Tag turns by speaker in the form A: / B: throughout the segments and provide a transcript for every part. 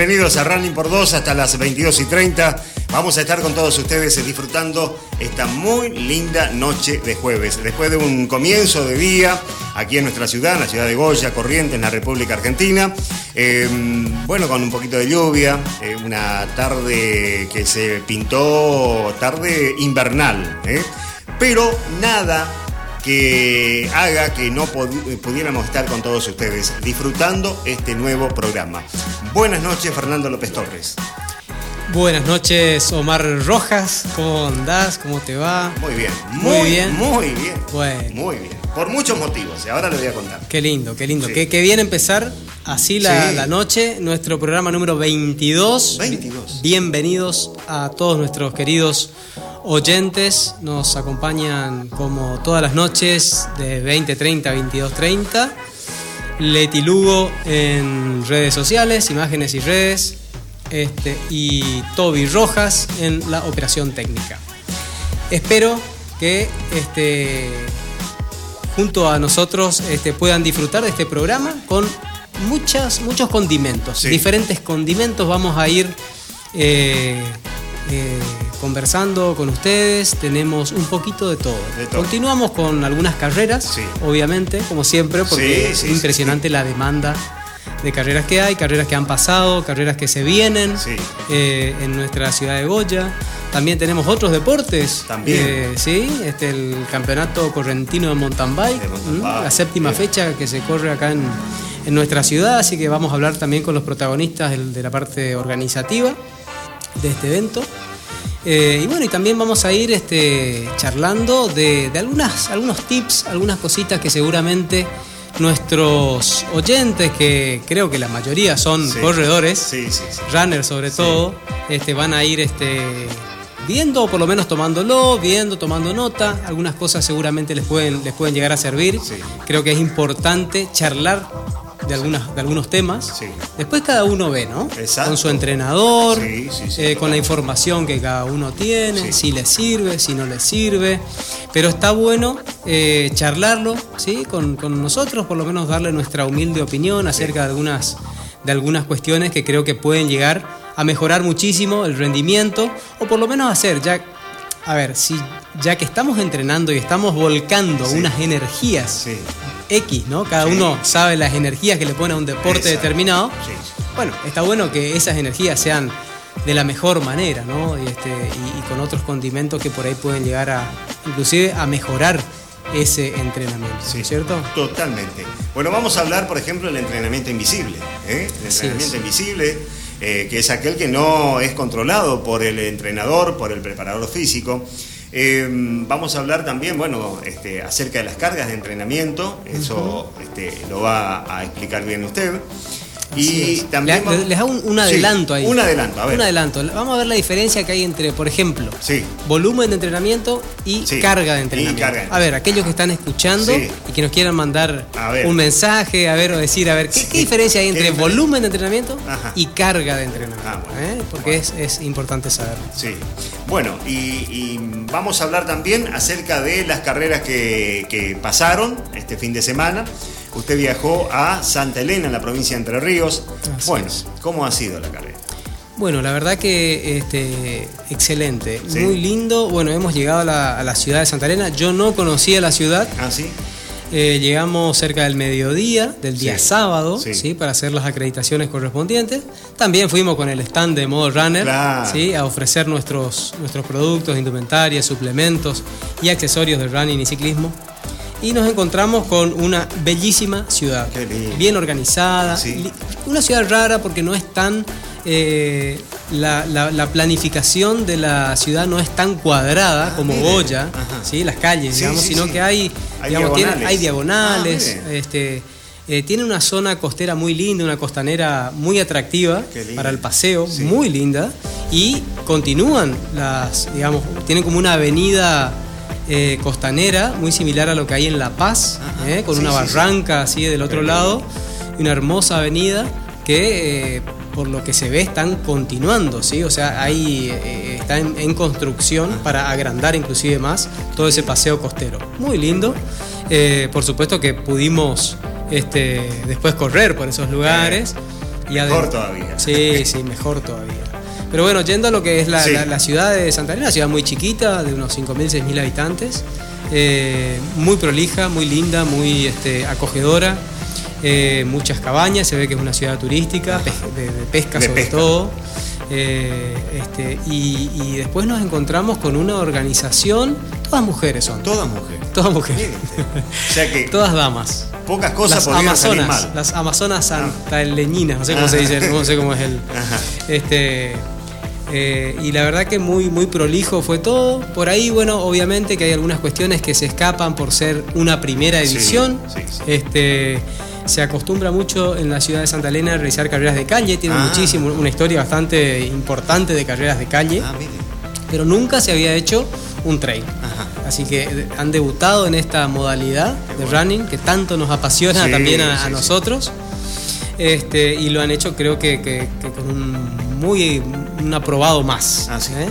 A: Bienvenidos a Running por 2 hasta las 22 y 30. Vamos a estar con todos ustedes disfrutando esta muy linda noche de jueves. Después de un comienzo de día aquí en nuestra ciudad, en la ciudad de Goya, Corrientes, en la República Argentina. Em, bueno, con un poquito de lluvia, eh, una tarde que se pintó tarde invernal. ¿eh? Pero nada que haga que no pudiéramos estar con todos ustedes disfrutando este nuevo programa. Buenas noches, Fernando López Torres.
B: Buenas noches, Omar Rojas. ¿Cómo andás? ¿Cómo te va?
A: Muy bien. Muy, bien. Muy bien. Bueno. Muy bien. Por muchos motivos. Y ahora le voy a contar.
B: Qué lindo, qué lindo. Qué, bien empezar así la, la, noche. Nuestro programa número 22.
A: 22.
B: Bienvenidos a todos nuestros queridos oyentes nos acompañan como todas las noches de 20.30 a 22.30. Leti Lugo en redes sociales, imágenes y redes. Este, y Toby Rojas en la operación técnica. Espero que este, junto a nosotros este, puedan disfrutar de este programa con muchas, muchos condimentos. Diferentes condimentos vamos a ir eh, eh, conversando con ustedes, tenemos un poquito de todo. Continuamos con algunas carreras, obviamente, como siempre, porque es impresionante la demanda de carreras que hay, carreras que han pasado, carreras que se vienen eh, en nuestra ciudad de Goya. También tenemos otros deportes.
A: También.
B: Eh, sí, este, el campeonato correntino de mountain bike, la séptima fecha que se corre acá en, nuestra ciudad, así que vamos a hablar también con los protagonistas de la parte organizativa de este evento. Eh, y bueno, y también vamos a ir este, charlando de, algunas, algunos tips, algunas cositas que seguramente nuestros oyentes, que creo que la mayoría son corredores, runners sobre todo, este, van a ir este, viendo, o por lo menos tomándolo, viendo, tomando nota. Algunas cosas seguramente les pueden, les pueden llegar a servir. Creo que es importante charlar de, algunas, de algunos temas. Después cada uno ve, ¿no? Con su entrenador, eh, con la información que cada uno tiene, si le sirve, si no le sirve. Pero está bueno eh, charlarlo, ¿sí? Con, nosotros, por lo menos darle nuestra humilde opinión acerca de algunas, de algunas cuestiones que creo que pueden llegar a mejorar muchísimo el rendimiento, o por lo menos hacer, ya a ver, si ya que estamos entrenando y estamos volcando unas energías X, ¿no? Cada uno sabe las energías que le pone a un deporte determinado. Bueno, está bueno que esas energías sean de la mejor manera, ¿no? Y, este, y, con otros condimentos que por ahí pueden llegar a, inclusive, a mejorar ese entrenamiento, sí, ¿cierto?
A: Totalmente. Bueno, vamos a hablar, por ejemplo, del entrenamiento invisible. ¿eh? El entrenamiento invisible, eh, que es aquel que no es controlado por el entrenador, por el preparador físico. Em, vamos a hablar también, bueno, este, acerca de las cargas de entrenamiento, eso este, lo va a explicar bien usted.
B: Y también les, hago un, adelanto ahí.
A: Un adelanto, a ver.
B: Un adelanto. Vamos a ver la diferencia que hay entre, por ejemplo, volumen de entrenamiento y carga de entrenamiento. A ver, aquellos que están escuchando y que nos quieran mandar un mensaje, a ver, o decir, a ver, ¿qué, diferencia hay entre volumen de entrenamiento y carga de entrenamiento? Ah, ¿Eh? Porque es, importante saberlo.
A: Sí. Bueno, y, vamos a hablar también acerca de las carreras que, que pasaron este fin de semana. Usted viajó a Santa Elena, en la provincia de Entre Ríos. bueno, ¿cómo ha sido la carrera?
B: Bueno, la verdad que este, excelente, muy lindo. Bueno, hemos llegado a la, ciudad de Santa Elena. Yo no conocía la ciudad.
A: Ah, sí.
B: Eh, llegamos cerca del mediodía, del día sábado, sí. para hacer las acreditaciones correspondientes. También fuimos con el stand de Modo Runner ¿sí? a ofrecer nuestros, nuestros productos, indumentarias, suplementos y accesorios de running y ciclismo y nos encontramos con una bellísima ciudad, bien organizada, una ciudad rara porque no es tan... Eh, la, planificación de la ciudad no es tan cuadrada ah, como Goya, ¿sí? las calles, digamos, sino que hay, hay diagonales, ah, este, eh, tiene una zona costera muy linda, una costanera muy atractiva para el paseo, muy linda, y continúan las, digamos, tienen como una avenida eh, costanera, muy similar a lo que hay en La Paz, eh, con una barranca así del otro lado, y una hermosa avenida que eh, por lo que se ve están continuando, ¿sí? O sea, ahí está en, construcción para agrandar inclusive más todo ese paseo costero. Muy lindo. por supuesto que pudimos este, después correr por esos lugares.
A: mejor todavía.
B: Sí, sí, mejor todavía. Pero bueno, yendo a lo que es la, ciudad de Santa Elena, una ciudad muy chiquita, de unos 5.000, 6.000 habitantes, eh, muy prolija, muy linda, muy este, acogedora, eh, muchas cabañas, se ve que es una ciudad turística, de, pesca sobre todo. Eh, este, y, después nos encontramos con una organización, todas mujeres son.
A: Todas mujeres.
B: Todas mujeres. o sea que todas damas.
A: Pocas cosas
B: las amazonas, Las amazonas ah. santaleñinas, no sé cómo se dice, no sé cómo es el. Este, eh, y la verdad que muy, muy prolijo fue todo. Por ahí, bueno, obviamente que hay algunas cuestiones que se escapan por ser una primera edición. Este, se acostumbra mucho en la ciudad de Santa Elena a realizar carreras de calle, tiene ah. muchísimo, una historia bastante importante de carreras de calle, ah, pero nunca se había hecho un trail. Así que han debutado en esta modalidad de running que tanto nos apasiona también a, nosotros. Este, y lo han hecho creo que, con un muy un aprobado más.
A: Ah, ¿eh?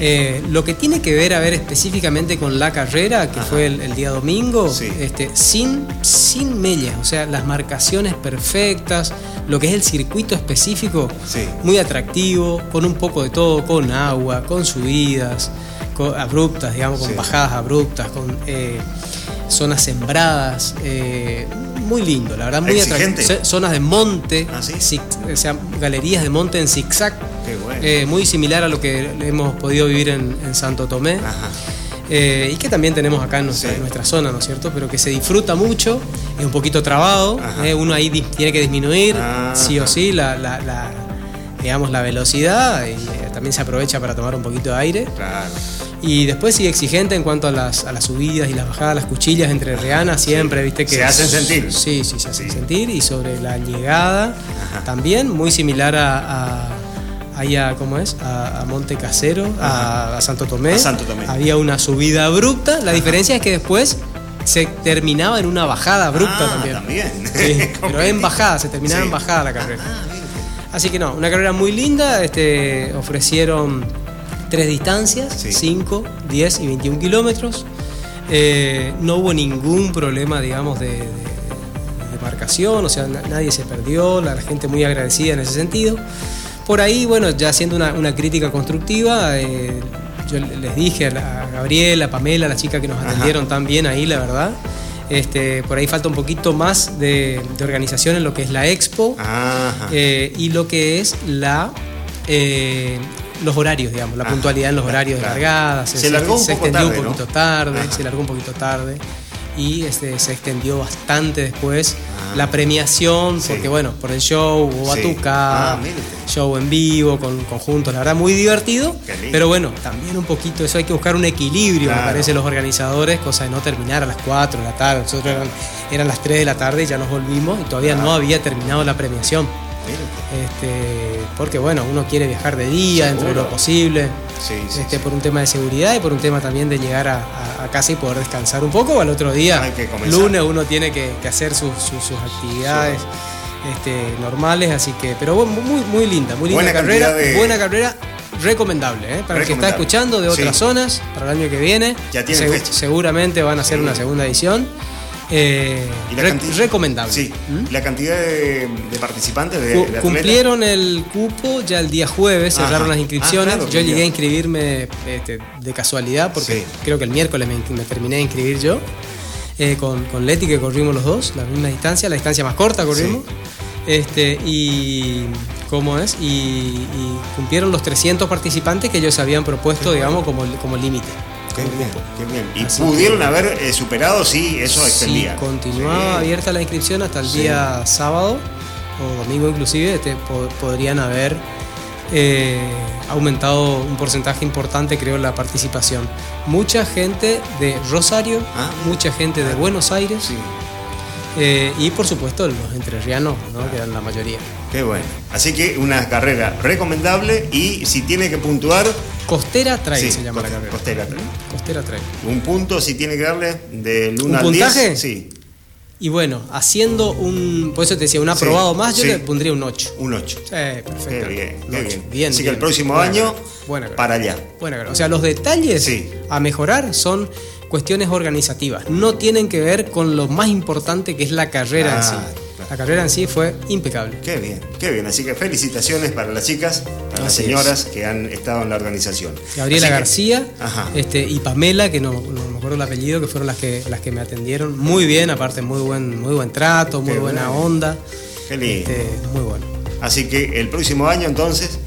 B: Eh, lo que tiene que ver a ver específicamente con la carrera, que fue el, día domingo, este, sin, sin mellas, o sea, las marcaciones perfectas, lo que es el circuito específico, muy atractivo, con un poco de todo, con agua, con subidas abruptas, digamos, con bajadas abruptas, con eh, zonas sembradas, muy lindo, la verdad, muy atractivo. Zonas de monte,
A: ¿Ah,
B: o sea, galerías de monte en zigzag, eh, muy similar a lo que hemos podido vivir en, Santo Tomé. Eh, y que también tenemos acá en nuestra, zona, ¿no es cierto? Pero que se disfruta mucho, es un poquito trabado, eh, uno ahí tiene que disminuir, sí o sí, la, digamos, la velocidad y también se aprovecha para tomar un poquito de aire.
A: Claro.
B: Y después sí exigente en cuanto a las, a las subidas y las bajadas, las cuchillas entre Reana, siempre, viste que...
A: Se hacen sentir.
B: Sí, sí, se hacen sentir. Y sobre la llegada, también muy similar a, a ¿cómo es? A, Monte Casero, a, Santo Tomé.
A: A Santo Tomé.
B: Había una subida abrupta. La diferencia es que después se terminaba en una bajada abrupta
A: ah,
B: también.
A: también.
B: pero en bajada, se terminaba en bajada la carrera. Ah, Así que no, una carrera muy linda. Este, ofrecieron tres distancias, 5, 10 y 21 kilómetros. Eh, no hubo ningún problema, digamos, de, marcación, o sea, nadie se perdió, la, gente muy agradecida en ese sentido. Por ahí, bueno, ya haciendo una, crítica constructiva, eh, yo les dije a, Gabriela, a Pamela, a la chica que nos atendieron tan bien ahí, la verdad. Este, por ahí falta un poquito más de, organización en lo que es la expo eh, y lo que es la los horarios, digamos, la puntualidad en los horarios de largadas.
A: Se, largó un
B: extendió un poquito tarde, se largó un poquito tarde y este, se extendió bastante después ah. la premiación, porque bueno, por el show, hubo batuca, ah, show en vivo, con conjuntos, la verdad muy divertido, pero bueno, también un poquito, eso hay que buscar un equilibrio, me parece, los organizadores, cosa de no terminar a las 4 de la tarde, nosotros eran, las 3 de la tarde y ya nos volvimos y todavía no había terminado la premiación. Este, porque bueno, uno quiere viajar de día dentro de lo posible, este, por un tema de seguridad y por un tema también de llegar a, casa y poder descansar un poco. Al otro día, lunes, uno tiene que, hacer sus, actividades este, normales, así que, pero muy, muy linda, muy linda carrera, buena carrera recomendable, ¿eh? para el que está escuchando de otras zonas, para el año que viene,
A: ya
B: seguramente van a hacer una segunda edición. Eh, recomendable.
A: Sí. ¿Mm? La cantidad de, participantes de,
B: Cumplieron el cupo ya el día jueves, cerraron las inscripciones. Ah, yo llegué a inscribirme este, de casualidad porque creo que el miércoles me, terminé de inscribir yo. Eh, con, con, Leti que corrimos los dos, la misma distancia, la distancia más corta corrimos. Este, y cómo es, y, cumplieron los 300 participantes que ellos habían propuesto, digamos, como, como límite.
A: Qué bien, ¿Y pudieron haber eh, superado si eso extendía?
B: Sí, continuaba abierta la inscripción hasta el día sábado o domingo inclusive, este, podrían haber eh, aumentado un porcentaje importante, creo, la participación. Mucha gente de Rosario, ah. mucha gente de Buenos Aires. Eh, y por supuesto los entrerrianos, ¿no? que eran la mayoría.
A: Qué bueno. Así que una carrera recomendable y si tiene que puntuar,
B: Costera Trail se llama la carrera.
A: Costera Trail.
B: Costera Trail.
A: Un punto si tiene que darle del 1
B: al
A: puntaje?
B: Sí. Y bueno, haciendo un. Por eso te decía, un aprobado más, yo le pondría un 8.
A: Un 8.
B: Sí, perfecto.
A: Qué bien, qué bien. Así que el próximo año, para allá.
B: Bueno, o sea, los detalles a mejorar son cuestiones organizativas. No tienen que ver con lo más importante que es la carrera en sí. Ah, la carrera en sí fue impecable.
A: Qué bien, qué bien. Así que felicitaciones para las chicas, para las señoras que han estado en la organización.
B: Gabriela García este, y Pamela, que no, me acuerdo el apellido, que fueron las que, las que me atendieron muy bien, aparte muy buen, muy buen trato, muy buena onda.
A: Qué lindo.
B: Este, muy bueno.
A: Así que el próximo año entonces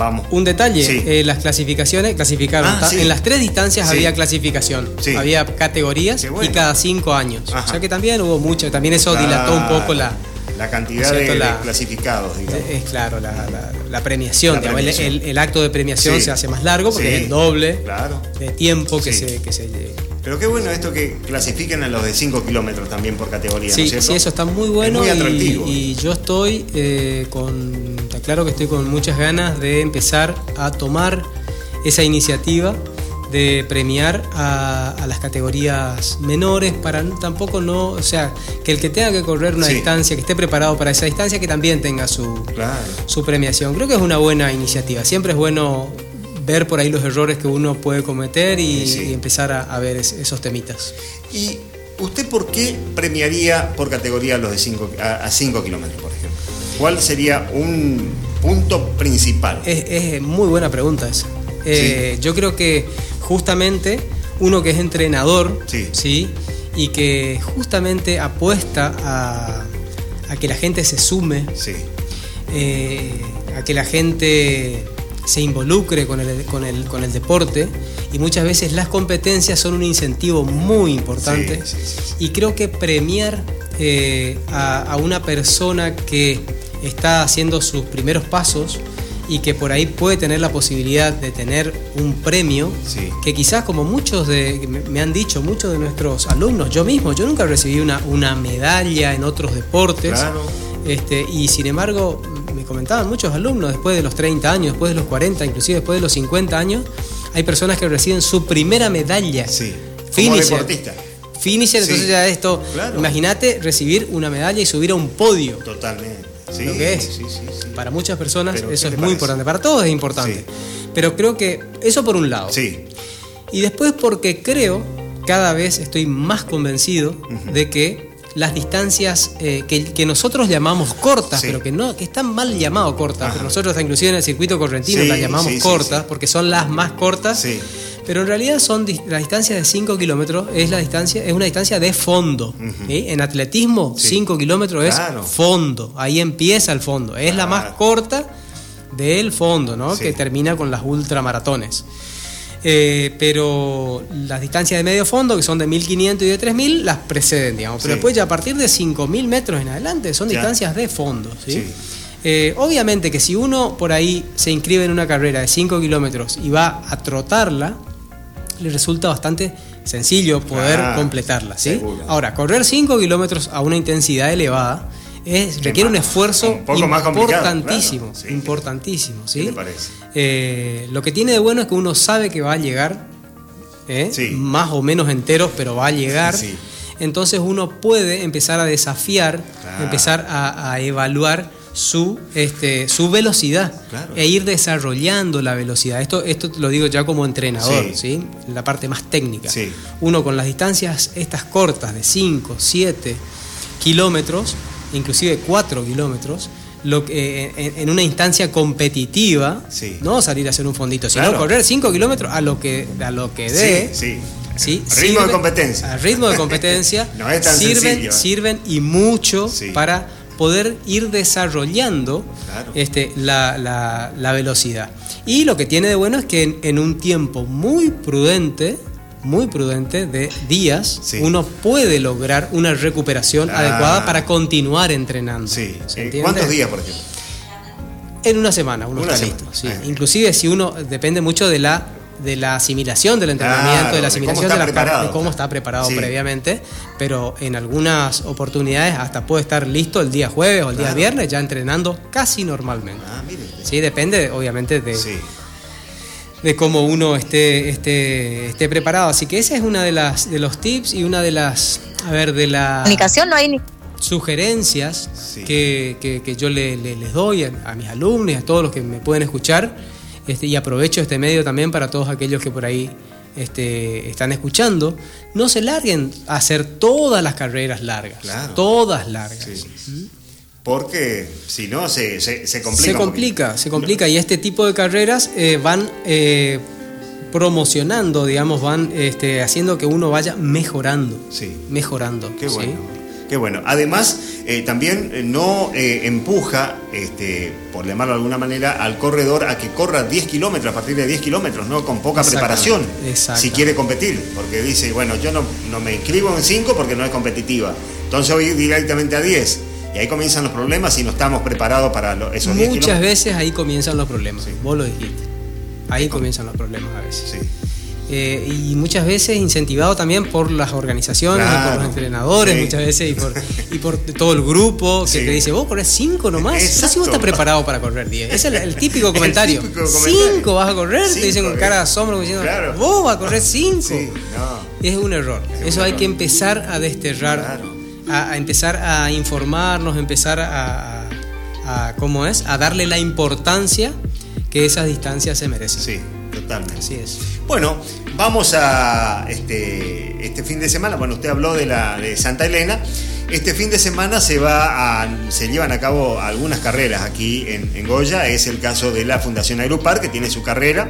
A: Vamos.
B: Un detalle, eh, las clasificaciones clasificaron. Ah, en las tres distancias había clasificación, había categorías y cada cinco años. O sea que también hubo mucho, también eso dilató un poco la,
A: la cantidad de, clasificados.
B: Es claro, la, premiación. El, acto de premiación se hace más largo porque es el doble de tiempo que se, que se
A: pero qué bueno esto que clasifiquen a los de 5 kilómetros también por categoría.
B: Sí, sí, eso está muy bueno.
A: muy atractivo.
B: Y, yo estoy eh, con. Está claro que estoy con muchas ganas de empezar a tomar esa iniciativa de premiar a, las categorías menores para tampoco no, o sea, que el que tenga que correr una distancia, que esté preparado para esa distancia, que también tenga su, su premiación. Creo que es una buena iniciativa. Siempre es bueno ver por ahí los errores que uno puede cometer y, empezar a, ver esos temitas.
A: ¿Y usted por qué premiaría por categoría los de 5 a 5 kilómetros? ¿Cuál sería un punto principal?
B: Es, muy buena pregunta esa. Eh, yo creo que justamente uno que es entrenador, sí. y que justamente apuesta a, que la gente se sume, eh, a que la gente se involucre con el, con el, con el deporte y muchas veces las competencias son un incentivo muy importante y creo que premiar eh, a, una persona que está haciendo sus primeros pasos y que por ahí puede tener la posibilidad de tener un premio, que quizás como muchos de, me han dicho, muchos de nuestros alumnos, yo mismo, yo nunca recibí una, una medalla en otros deportes, este, y sin embargo me comentaban muchos alumnos, después de los 30 años, después de los 40, inclusive después de los 50 años, hay personas que reciben su primera medalla.
A: Sí. Finisher. deportista.
B: Finisher, entonces ya esto, imagínate recibir una medalla y subir a un podio.
A: Totalmente.
B: Sí, lo que es. Para muchas personas eso es muy importante, para todos es importante. Pero creo que eso por un lado.
A: Sí.
B: Y después porque creo, cada vez estoy más convencido de que las distancias eh, que, nosotros llamamos cortas, pero que no que están mal llamado cortas, pero nosotros inclusive en el circuito correntino las llamamos cortas porque son las más cortas. Pero en realidad son la distancia de 5 kilómetros es la distancia es una distancia de fondo. En atletismo 5 kilómetros es fondo, ahí empieza el fondo, es la más corta del fondo, ¿no? que termina con las ultramaratones. Eh, pero las distancias de medio fondo, que son de 1500 y de 3000, las preceden, digamos. Pero después ya a partir de 5000 metros en adelante son distancias de fondo. Eh, obviamente que si uno por ahí se inscribe en una carrera de 5 kilómetros y va a trotarla, le resulta bastante sencillo poder ah, completarla. ¿sí? Ahora, correr 5 kilómetros a una intensidad elevada requiere un esfuerzo importantísimo, importantísimo, ¿sí? Eh, lo que tiene de bueno es que uno sabe que va a llegar, ¿eh? más o menos enteros, pero va a llegar. Entonces uno puede empezar a desafiar, empezar a, evaluar su, este, su velocidad e ir desarrollando la velocidad. Esto, esto lo digo ya como entrenador, sí. la parte más técnica. Uno con las distancias estas cortas de 5, 7 kilómetros, inclusive 4 kilómetros, lo que, en, una instancia competitiva, no salir a hacer un fondito, sino correr 5 kilómetros a lo que, a lo que dé.
A: Sí, ritmo de competencia.
B: A ritmo de competencia.
A: no es tan
B: sirven, sirven y mucho para poder ir desarrollando este, la, la, velocidad. Y lo que tiene de bueno es que en un tiempo muy prudente, muy prudente de días, uno puede lograr una recuperación adecuada para continuar entrenando.
A: Eh, ¿Cuántos días, por ejemplo?
B: En una semana uno está listo. Ah, Inclusive si uno depende mucho de la de la asimilación del entrenamiento, de la asimilación de, la, de cómo está preparado previamente, pero en algunas oportunidades hasta puede estar listo el día jueves o el día viernes ya entrenando casi normalmente. Ah, sí, depende obviamente de, de cómo uno esté, esté, esté preparado. Así que ese es una de las de los tips y una de las, a ver, de las
C: comunicación no hay ni
B: sugerencias que, yo les doy a, mis alumnos y a todos los que me pueden escuchar. Este, y aprovecho este medio también para todos aquellos que por ahí este, están escuchando. No se larguen a hacer todas las carreras largas, todas largas. ¿Mm?
A: porque si no se, se, complica.
B: Se complica, se complica y este tipo de carreras eh, van eh, promocionando, digamos, van este, haciendo que uno vaya mejorando.
A: Sí.
B: Mejorando.
A: Qué bueno. Qué bueno. Además, eh, también eh, no eh, empuja, este, por llamarlo de alguna manera, al corredor a que corra 10 kilómetros, a partir de 10 kilómetros, ¿no? Con poca preparación, si quiere competir. Porque dice, bueno, yo no, no me inscribo en 5 porque no es competitiva. Entonces voy directamente a 10. Y ahí comienzan los problemas si no estamos preparados para esos 10 kilómetros.
B: Muchas veces ahí comienzan los problemas. Vos lo dijiste. Ahí comienzan los problemas a veces.
A: Sí.
B: Eh, y muchas veces incentivado también por las organizaciones, por los entrenadores, muchas veces, y por, todo el grupo que te dice, vos corres 5 nomás, no si vos estás preparado para correr 10. Ese es el, típico comentario. 5 vas a con te dicen con cara de asombro, diciendo, vos vas a correr 5. Es un error. Eso hay que empezar a desterrar, a, empezar a informarnos, empezar a, a, ¿cómo es? A darle la importancia que esas distancias se merecen.
A: Sí, totalmente.
B: Así es.
A: Bueno, vamos a este, este fin de semana, bueno, usted habló de la de Santa Elena. Este fin de semana se va se llevan a cabo algunas carreras aquí en, Goya. Es el caso de la Fundación Aeropar, que tiene su carrera.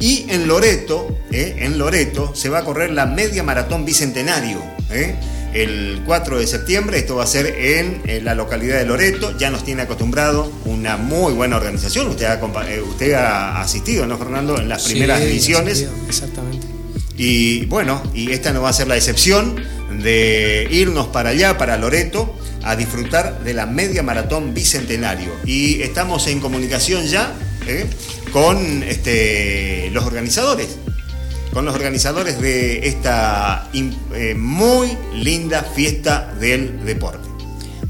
A: Y en Loreto, eh, en Loreto, se va a correr la media maratón bicentenario. Eh el 4 de septiembre. Esto va a ser en, la localidad de Loreto. Ya nos tiene acostumbrado una muy buena organización. Usted ha, eh, usted ha asistido, ¿no, Fernando? En las primeras ediciones.
B: Exactamente.
A: Y bueno, y esta no va a ser la excepción de irnos para allá, para Loreto, a disfrutar de la media maratón bicentenario. Y estamos en comunicación ya ¿eh? con este, los organizadores con los organizadores de esta eh, muy linda fiesta del deporte.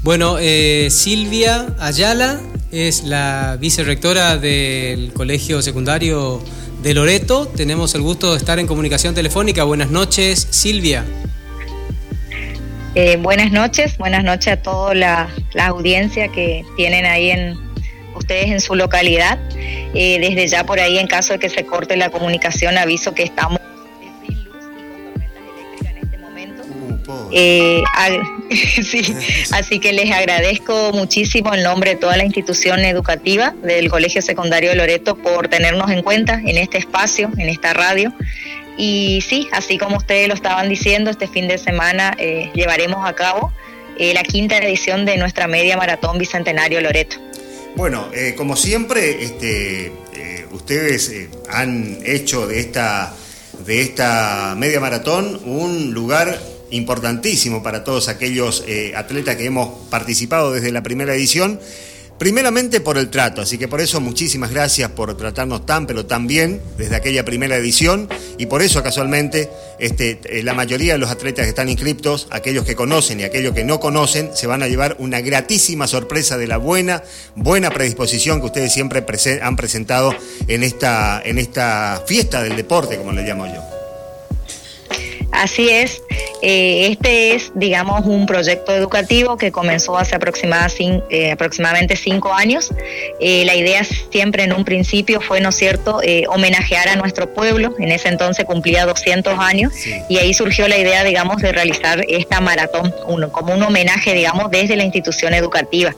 B: Bueno, eh, Silvia Ayala es la vicerrectora del Colegio Secundario de Loreto. Tenemos el gusto de estar en comunicación telefónica. Buenas noches, Silvia.
C: Eh, buenas noches, buenas noches a toda la, audiencia que tienen ahí en ustedes en su localidad. desde ya por ahí, en caso de que se corte la comunicación, aviso que estamos Eh, sí, así que les agradezco muchísimo en nombre de toda la institución educativa del Colegio Secundario de Loreto por tenernos en cuenta en este espacio, en esta radio. Y sí, así como ustedes lo estaban diciendo, este fin de semana eh, llevaremos a cabo eh, la quinta edición de nuestra media maratón Bicentenario Loreto.
A: Bueno, como siempre, este, ustedes han hecho de esta, de esta media maratón un lugar importantísimo para todos aquellos eh, atletas que hemos participado desde la primera edición. Primeramente por el trato, así que por eso muchísimas gracias por tratarnos tan pero tan bien desde aquella primera edición y por eso casualmente este, eh, la mayoría de los atletas que están inscriptos, aquellos que conocen y aquellos que no conocen, se van a llevar una gratísima sorpresa de la buena, buena predisposición que ustedes siempre han presentado en esta, en esta fiesta del deporte, como le llamo yo.
C: Así es, eh, este es, digamos, un proyecto educativo que comenzó hace eh, aproximadamente cinco años. Eh, la idea siempre en un principio fue, ¿no es cierto?, homenajear a nuestro pueblo. En ese entonces cumplía 200 años y ahí surgió la idea, digamos, de realizar esta maratón uno, como un homenaje, digamos, desde la institución educativa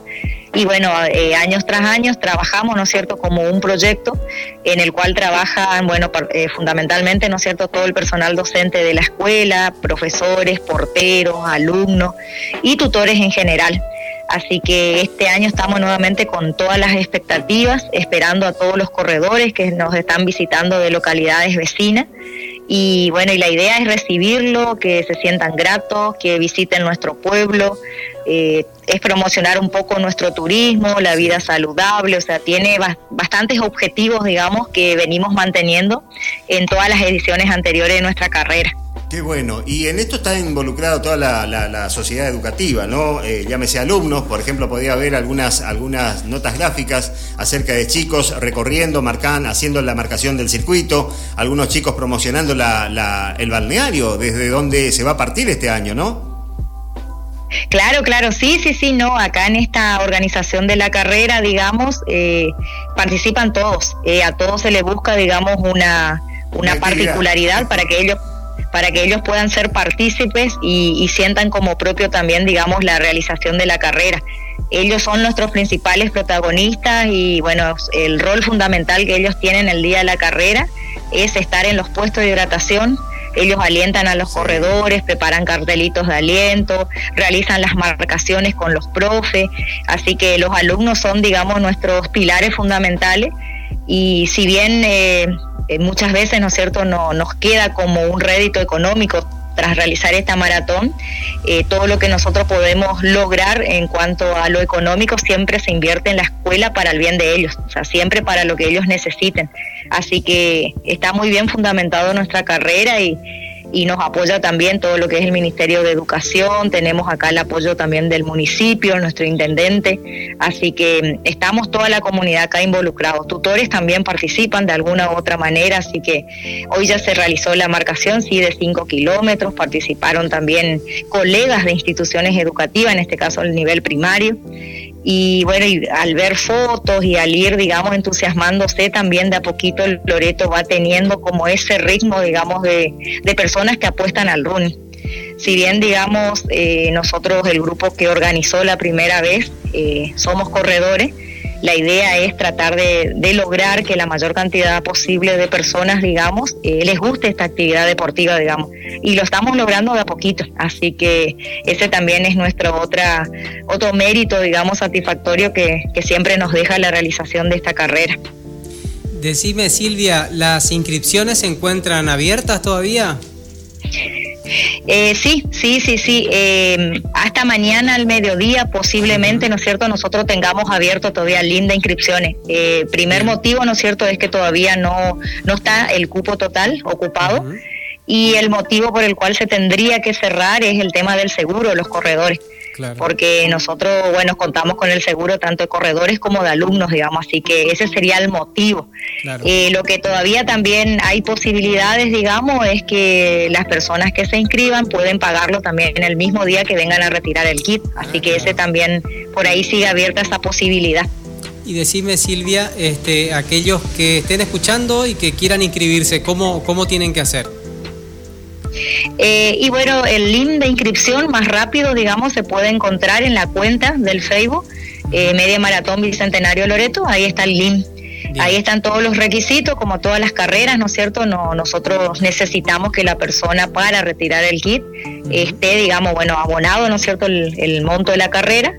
C: y bueno, eh, años tras años trabajamos, ¿no es cierto?, como un proyecto en el cual trabajan, bueno, eh, fundamentalmente, ¿no es cierto?, todo el personal docente de la escuela, profesores, porteros, alumnos y tutores en general. Así que este año estamos nuevamente con todas las expectativas, esperando a todos los corredores que nos están visitando de localidades vecinas. Y bueno, y la idea es recibirlo, que se sientan gratos, que visiten nuestro pueblo, eh, es promocionar un poco nuestro turismo, la vida saludable, o sea, tiene bastantes objetivos, digamos, que venimos manteniendo en todas las ediciones anteriores de nuestra carrera.
A: Qué bueno. Y en esto está involucrada toda la, sociedad educativa, ¿no? Eh, llámese alumnos, por ejemplo, podría haber algunas, algunas notas gráficas acerca de chicos recorriendo, marcando, haciendo la marcación del circuito, algunos chicos promocionando el balneario, desde donde se va a partir este año, ¿no?
C: Claro, claro, sí, sí, sí, no, acá en esta organización de la carrera, digamos, eh, participan todos, eh, a todos se les busca, digamos, una, una particularidad para que ellos para que ellos puedan ser partícipes y, sientan como propio también, digamos, la realización de la carrera. ellos son nuestros principales protagonistas y bueno, el rol fundamental que ellos tienen el día de la carrera es estar en los puestos de hidratación. Ellos alientan a los corredores, preparan cartelitos de aliento, realizan las marcaciones con los profes, así que los alumnos son, digamos, nuestros pilares fundamentales y si bien eh, eh, muchas veces, ¿no es cierto?, no, nos queda como un rédito económico tras realizar esta maratón, eh, todo lo que nosotros podemos lograr en cuanto a lo económico siempre se invierte en la escuela para el bien de ellos, o sea, siempre para lo que ellos necesiten. Así que está muy bien fundamentado nuestra carrera y, y nos apoya también todo lo que es el Ministerio de Educación, tenemos acá el apoyo también del municipio, nuestro intendente, así que mm, estamos toda la comunidad acá involucrados. Tutores también participan de alguna u otra manera, así que hoy ya se realizó la marcación, sí, de 5 kilómetros, participaron también colegas de instituciones educativas, en este caso el nivel primario y bueno, y al ver fotos y al ir, digamos, entusiasmándose también de a poquito el Loreto va teniendo como ese ritmo, digamos, de, de personas que apuestan al running. Si bien, digamos, eh, nosotros, el grupo que organizó la primera vez, eh, somos corredores, la idea es tratar de, lograr que la mayor cantidad posible de personas, digamos, eh, les guste esta actividad deportiva, digamos. Y lo estamos logrando de a poquito. Así que ese también es nuestro otra, otro mérito, digamos, satisfactorio que, que siempre nos deja la realización de esta carrera.
B: Decime, Silvia, ¿las inscripciones se encuentran abiertas todavía?
C: Eh, sí, sí, sí, sí. Eh, hasta mañana al mediodía posiblemente, ¿no es cierto?, nosotros tengamos abierto todavía linda inscripciones. Eh, primer motivo, ¿no es cierto?, es que todavía no, no está el cupo total ocupado. Y el motivo por el cual se tendría que cerrar es el tema del seguro, los corredores porque nosotros, bueno, contamos con el seguro tanto de corredores como de alumnos, digamos, así que ese sería el motivo. Eh, lo que todavía también hay posibilidades, digamos, es que las personas que se inscriban pueden pagarlo también en el mismo día que vengan a retirar el kit, así que ese también, por ahí sigue abierta esa posibilidad.
B: Y decime, Silvia, este, aquellos que estén escuchando y que quieran inscribirse, ¿cómo, cómo tienen que hacer?
C: Eh, y bueno, el link de inscripción más rápido, digamos, se puede encontrar en la cuenta del Facebook, eh, Media Maratón Bicentenario Loreto, ahí está el link. Ahí están todos los requisitos, como todas las carreras, ¿no es cierto? No, nosotros necesitamos que la persona para retirar el kit esté, digamos, bueno, abonado, ¿no es cierto?, el, monto de la carrera,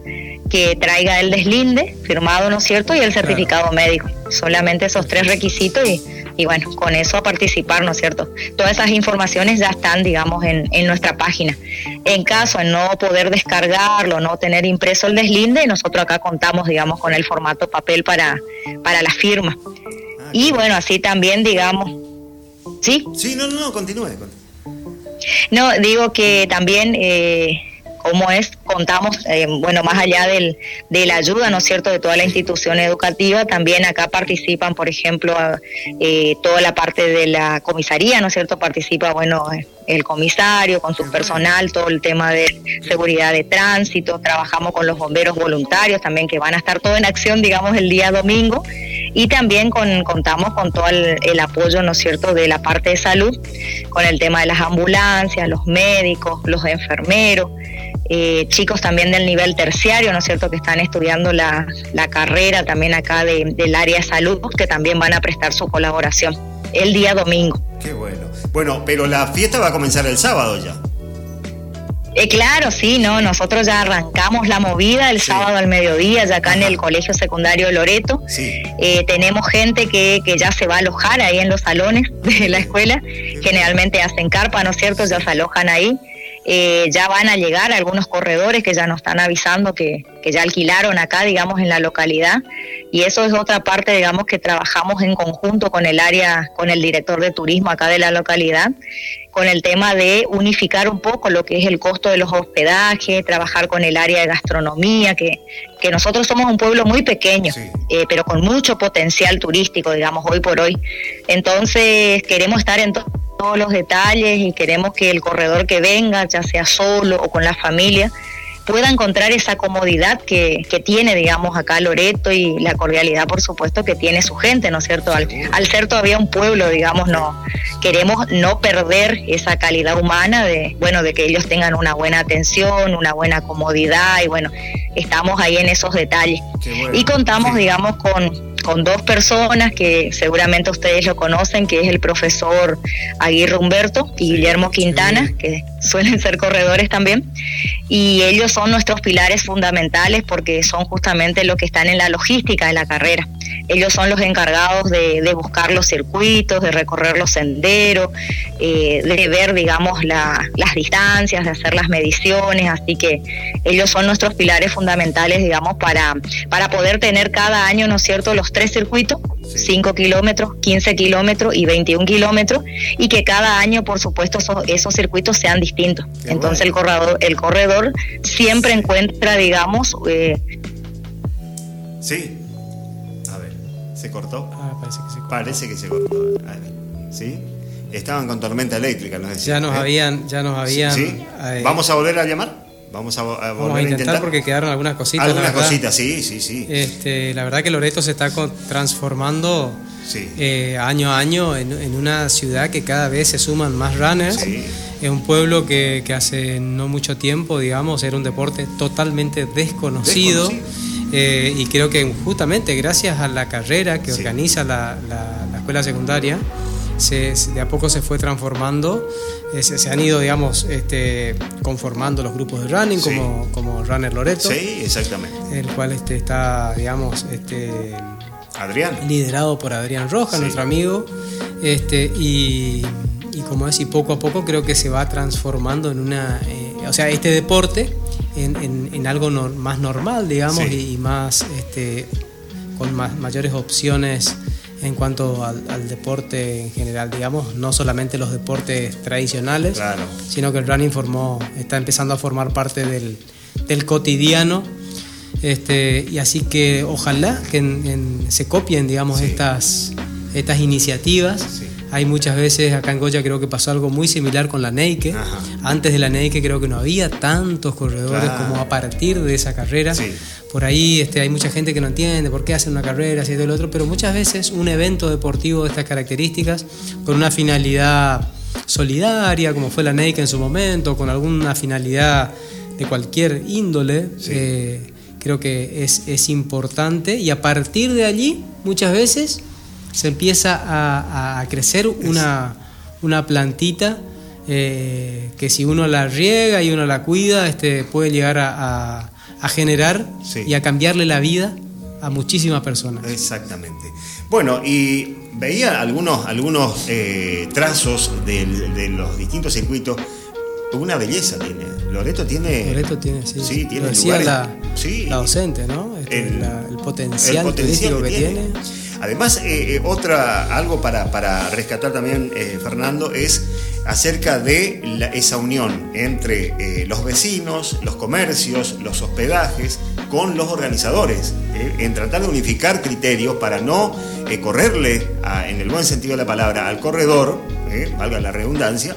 C: que traiga el deslinde firmado, ¿no es cierto?, y el certificado médico. Solamente esos tres requisitos y y bueno, con eso a participar, ¿no es cierto? Todas esas informaciones ya están, digamos, en, en nuestra página. En caso de no poder descargarlo, no tener impreso el deslinde, nosotros acá contamos, digamos, con el formato papel para, para la firma. Ah, y bueno, así también, digamos, ¿sí?
A: Sí, no, no, no, continúe.
C: No, digo que también... Eh, como es, contamos, eh, bueno, más allá del, de la ayuda, ¿no es cierto?, de toda la institución educativa, también acá participan, por ejemplo, eh, toda la parte de la comisaría, ¿no es cierto?, participa, bueno, el comisario con su personal, todo el tema de seguridad de tránsito, trabajamos con los bomberos voluntarios también que van a estar todo en acción, digamos, el día domingo y también con, contamos con todo el, el, apoyo, ¿no es cierto?, de la parte de salud, con el tema de las ambulancias, los médicos, los enfermeros, eh, chicos también del nivel terciario, ¿no es cierto?, que están estudiando la, carrera también acá del área de salud, que también van a prestar su colaboración el día domingo.
A: Qué bueno. Bueno, pero la fiesta va a comenzar el sábado ya.
C: Eh, claro, sí, no, nosotros ya arrancamos la movida el sábado al mediodía, ya acá en el Colegio Secundario Loreto. Sí. Eh, tenemos gente que, que, ya se va a alojar ahí en los salones de la escuela, generalmente hacen carpa, ¿no es cierto? Ya se alojan ahí. Eh, ya van a llegar algunos corredores que ya nos están avisando que, que, ya alquilaron acá, digamos, en la localidad. Y eso es otra parte, digamos, que trabajamos en conjunto con el área, con el director de turismo acá de la localidad, con el tema de unificar un poco lo que es el costo de los hospedajes, trabajar con el área de gastronomía, que, que nosotros somos un pueblo muy pequeño, eh, pero con mucho potencial turístico, digamos, hoy por hoy. Entonces, queremos estar en todo todos los detalles y queremos que el corredor que venga, ya sea solo o con la familia, pueda encontrar esa comodidad que, que, tiene, digamos, acá Loreto y la cordialidad, por supuesto, que tiene su gente, ¿no es cierto? Al, al, ser todavía un pueblo, digamos, no queremos no perder esa calidad humana de, bueno, de que ellos tengan una buena atención, una buena comodidad y bueno, estamos ahí en esos detalles. Y contamos, digamos, con, con dos personas que seguramente ustedes lo conocen, que es el profesor Aguirre Humberto y Guillermo Quintana, que suelen ser corredores también. Y ellos son nuestros pilares fundamentales porque son justamente los que están en la logística de la carrera. Ellos son los encargados de, buscar los circuitos, de recorrer los senderos, eh, de ver, digamos, las distancias, de hacer las mediciones. Así que ellos son nuestros pilares fundamentales, digamos, para, para poder tener cada año, ¿no es cierto?, los tres circuitos, 5 kilómetros, 15 kilómetros y 21 kilómetros, y que cada año, por supuesto, esos, circuitos sean distintos. Entonces el corredor, el corredor siempre encuentra, digamos...
A: Eh, sí. A ver, ¿se cortó? Ah, parece que se cortó. Parece que se cortó. ¿Sí? Estaban con tormenta eléctrica,
B: nos Ya nos ¿eh? habían... Ya nos habían
A: eh, ¿Vamos a volver a llamar? Vamos a, volver a intentar,
B: porque quedaron algunas cositas.
A: Algunas cositas, sí, sí, sí.
B: Este, la verdad que Loreto se está transformando eh, año a año en, una ciudad que cada vez se suman más runners. Es un pueblo que, hace no mucho tiempo, digamos, era un deporte totalmente desconocido. Eh, y creo que justamente gracias a la carrera que organiza la, la escuela secundaria, de a poco se fue transformando, eh, se, han ido, digamos, este, conformando los grupos de running como, como Runner Loreto.
A: Sí, exactamente.
B: El cual este, está, digamos, este,
A: Adrián.
B: liderado por Adrián Roja, nuestro amigo. Este, y, y como decir, poco a poco creo que se va transformando en una, eh, o sea, este deporte en, en, algo más normal, digamos, y, más, este, con más, mayores opciones en cuanto al, deporte en general, digamos, no solamente los deportes tradicionales, sino que el running formó, está empezando a formar parte del, cotidiano. Este, y así que ojalá que se copien, digamos, estas, estas iniciativas. Hay muchas veces, acá en Goya creo que pasó algo muy similar con la Neike. Antes de la Neike creo que no había tantos corredores como a partir de esa carrera. Por ahí este, hay mucha gente que no entiende por qué hacen una carrera, así y lo otro, pero muchas veces un evento deportivo de estas características, con una finalidad solidaria, como fue la Neike en su momento, con alguna finalidad de cualquier índole, eh, creo que es, es importante. Y a partir de allí muchas veces se empieza a, crecer una, una plantita eh, que si uno la riega y uno la cuida, este, puede llegar a, generar y a cambiarle la vida a muchísimas personas.
A: Exactamente. Bueno, y veía algunos, algunos eh, trazos de, los distintos circuitos. Una belleza tiene. Loreto tiene.
B: Loreto tiene, sí. sí tiene la, la, docente, ¿no? Este, el, potencial, turístico que, tiene
A: Además, eh, eh, otra, algo para, rescatar también, eh, Fernando, es acerca de esa unión entre los vecinos, los comercios, los hospedajes, con los organizadores, en tratar de unificar criterios para no correrle, en el buen sentido de la palabra, al corredor, valga la redundancia,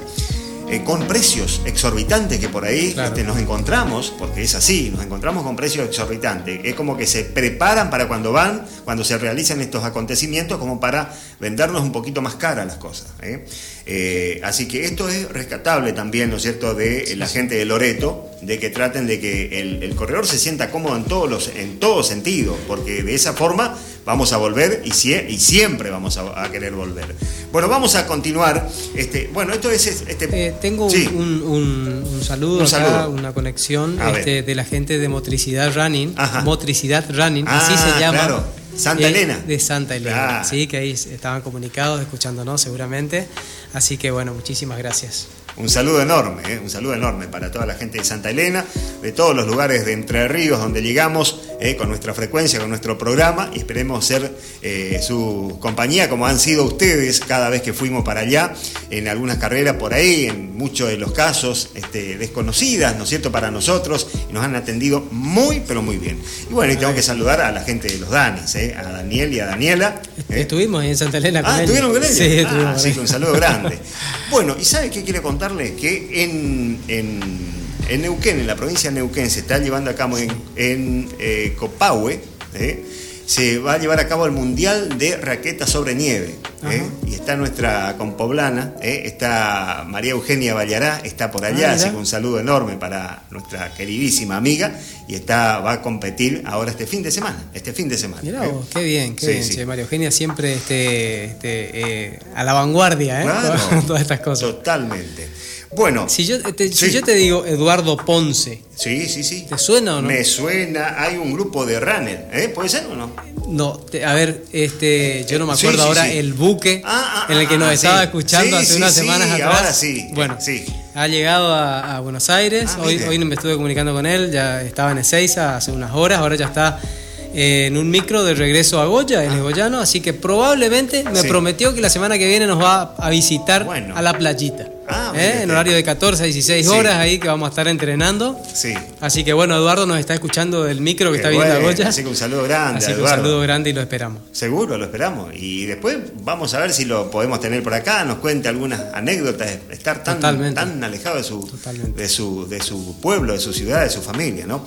A: eh, con precios exorbitantes que por ahí este, nos encontramos, porque es así, nos encontramos con precios exorbitantes. Es como que se preparan para cuando van, cuando se realizan estos acontecimientos, como para vendernos un poquito más cara las cosas. ¿eh? Eh, así que esto es rescatable también, ¿no es cierto?, de la gente de Loreto, de que traten de que el, corredor se sienta cómodo en todos los, en todo sentido, porque de esa forma vamos a volver y, y siempre vamos a, querer volver. Bueno, vamos a continuar. Este, bueno, esto es este.
B: Eh, tengo un, saludo, acá, una conexión este, de la gente de Motricidad Running, Motricidad Running, así se ah, llama.
A: Santa Elena.
B: De Santa Elena, sí, que ahí estaban comunicados, escuchándonos seguramente. Así que bueno, muchísimas gracias.
A: Un saludo enorme, ¿eh? un saludo enorme para toda la gente de Santa Elena, de todos los lugares de Entre Ríos donde llegamos ¿eh? con nuestra frecuencia, con nuestro programa y esperemos ser eh, su compañía como han sido ustedes cada vez que fuimos para allá en algunas carreras por ahí, en muchos de los casos este, desconocidas, ¿no es cierto?, para nosotros y nos han atendido muy, pero muy bien. Y bueno, y tengo que saludar a la gente de los Danis, a Daniel y a Daniela.
B: Estuvimos ahí en Santa Elena
A: con ah, ¿estuvieron con ellos? Sí, ah, sí, un saludo grande. bueno, ¿y sabe qué quiere contar? que en, en, Neuquén, en la provincia de Neuquén, se está llevando a cabo en, en eh, Copahue, ¿eh? se va a llevar a cabo el Mundial de Raquetas sobre Nieve. ¿eh? y está nuestra compoblana, está María Eugenia Vallará, está por allá,
B: Ah,
A: así
B: mira.
A: que un saludo enorme para nuestra queridísima amiga y está va a competir ahora este fin de semana, este fin de semana.
B: Mirá vos, qué bien, qué
A: Sí,
B: bien.
A: sí.
B: che, María Eugenia siempre este, este, a la vanguardia.
A: Claro.
B: Todas estas cosas.
A: Totalmente. Bueno,
B: Si yo, te, si
A: Sí.
B: yo te digo Eduardo Ponce,
A: sí, sí, sí.
B: ¿te suena o no?
A: Me suena, hay un grupo de runner, ¿eh? ¿Puede ser o no?
B: No, te- a ver, este, yo no me acuerdo
A: sí,
B: ahora el buque
A: Ah, ah,
B: en el que nos
A: ah,
B: estaba escuchando hace unas semanas atrás.
A: ahora sí,
B: Bueno,
A: sí.
B: ha llegado a, a Buenos Aires.
A: Ah,
B: hoy,
A: mire.
B: hoy me estuve comunicando con él. Ya estaba en Ezeiza hace unas horas. Ahora ya está eh, en un micro de regreso a Goya, es goyano. Así que probablemente me
A: Ah. Sí.
B: prometió que la semana que viene nos va a visitar
A: Bueno.
B: a la playita.
A: Ah,
B: ¿eh? En horario de 14 a 16
A: Sí.
B: horas ahí que vamos a estar entrenando.
A: Sí.
B: Así que bueno, Eduardo nos está escuchando del micro que
A: Qué
B: está viendo a
A: bueno,
B: Goya.
A: Así que un saludo grande,
B: Así que un
A: Eduardo.
B: saludo grande y lo esperamos.
A: Seguro, lo esperamos. Y después vamos a ver si lo podemos tener por acá, nos cuente algunas anécdotas, de estar tan,
B: Totalmente.
A: tan alejado de su,
B: Totalmente.
A: de, su, de su pueblo, de su ciudad, de su familia. ¿no?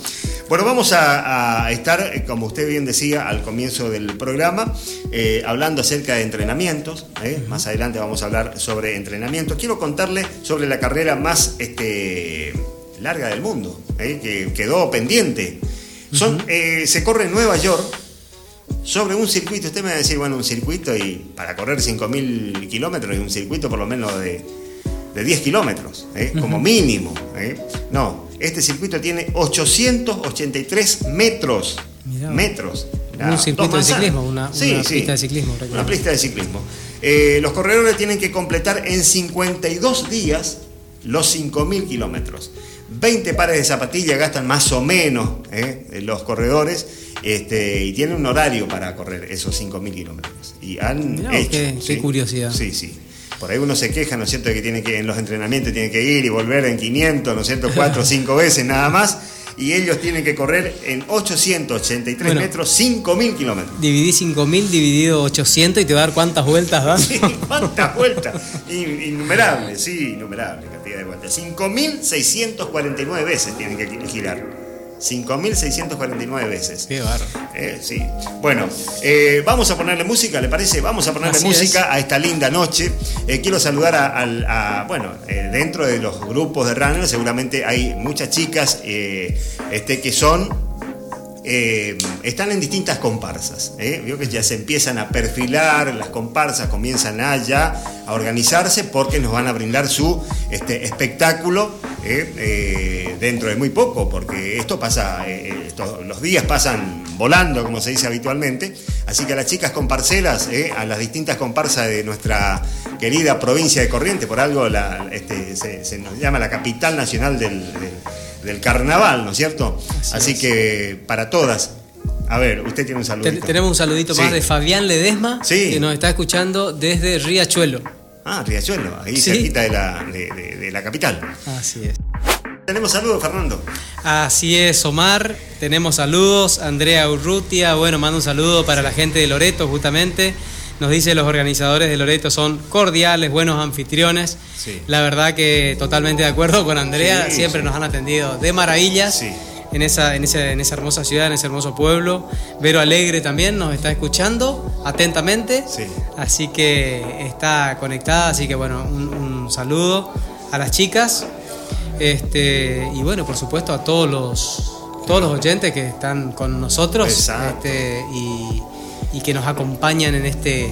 A: Bueno, vamos a, a estar, eh, como usted bien decía al comienzo del programa, eh, hablando acerca de entrenamientos. ¿eh? Más adelante vamos a hablar sobre entrenamientos. Quiero sobre la carrera más este, larga del mundo, ¿eh? que quedó pendiente. Son, eh, se corre en Nueva York sobre un circuito, usted me va a decir, bueno, un circuito y para correr 5.000 kilómetros y un circuito por lo menos de, de 10 kilómetros, ¿eh? como mínimo. ¿eh? No, este circuito tiene 883 metros.
B: Mirá.
A: Metros.
B: Un circuito de ciclismo, una- una pista de ciclismo,
A: Una pista de ciclismo. Eh, los corredores tienen que completar en 52 días los 5.000 kilómetros. 20 pares de zapatillas gastan más o menos ¿eh? los corredores este, y tienen un horario para correr esos 5.000 kilómetros. Y han
B: Mirá
A: hecho.
B: qué- qué curiosidad.
A: Sí, sí. Por ahí uno se queja, ¿no es cierto?, de que tiene que en los entrenamientos tiene que ir y volver en 500, ¿no es cierto?, 4 o 5 veces nada más. Y ellos tienen que correr en 883
B: Bueno.
A: metros, 5.000 kilómetros.
B: Dividí 5000 dividido 800 y te va a dar cuántas vueltas da.
A: Sí, ¿Cuántas vueltas? In- Innumerables, sí, innumerables cantidad de vueltas. 5.649 veces tienen que girar. 5.649 veces.
B: Qué bárbaro.
A: Eh, sí. Bueno, eh, vamos a ponerle música, ¿le parece? Vamos a ponerle
B: Así
A: música
B: es.
A: a esta linda noche. Eh, quiero saludar a, bueno, dentro de los grupos de runners seguramente hay muchas chicas este, que son eh, están en distintas comparsas. ¿eh? Que ya se empiezan a perfilar, las comparsas comienzan a ya a organizarse porque nos van a brindar su este, espectáculo ¿eh? Eh, dentro de muy poco, porque esto pasa, los días pasan volando, como se dice habitualmente. Así que a las chicas comparceras, ¿eh? a las distintas comparsas de nuestra querida provincia de Corrientes, por algo este, se, nos llama la capital nacional del- del carnaval, ¿no es cierto?
B: Así
A: Así,
B: es.
A: que para todas, a ver, usted tiene un saludo.
B: Ten- tenemos un saludito
A: Sí.
B: más de Fabián Ledesma,
A: Sí.
B: que nos está escuchando desde Riachuelo.
A: Ah, Riachuelo, ahí
B: Sí.
A: cerquita de la, de- de- de la capital.
B: Así es.
A: Tenemos saludos, Fernando.
B: Así es, Omar. Tenemos saludos. Andrea Urrutia, bueno, manda un saludo para la gente de Loreto, justamente. Nos dice los organizadores de Loreto son cordiales, buenos anfitriones.
A: Sí.
B: La verdad que totalmente de acuerdo con Andrea.
A: Sí,
B: Siempre
A: sí.
B: nos han atendido de maravillas.
A: Sí.
B: En esa, en, esa, en esa hermosa ciudad, en ese hermoso pueblo. Vero Alegre también nos está escuchando atentamente.
A: Sí.
B: Así que está conectada, así que bueno, un, un saludo a las chicas. Este, y bueno, por supuesto a todos los todos los oyentes que están con nosotros
A: Exacto.
B: este, y, y que nos acompañan en este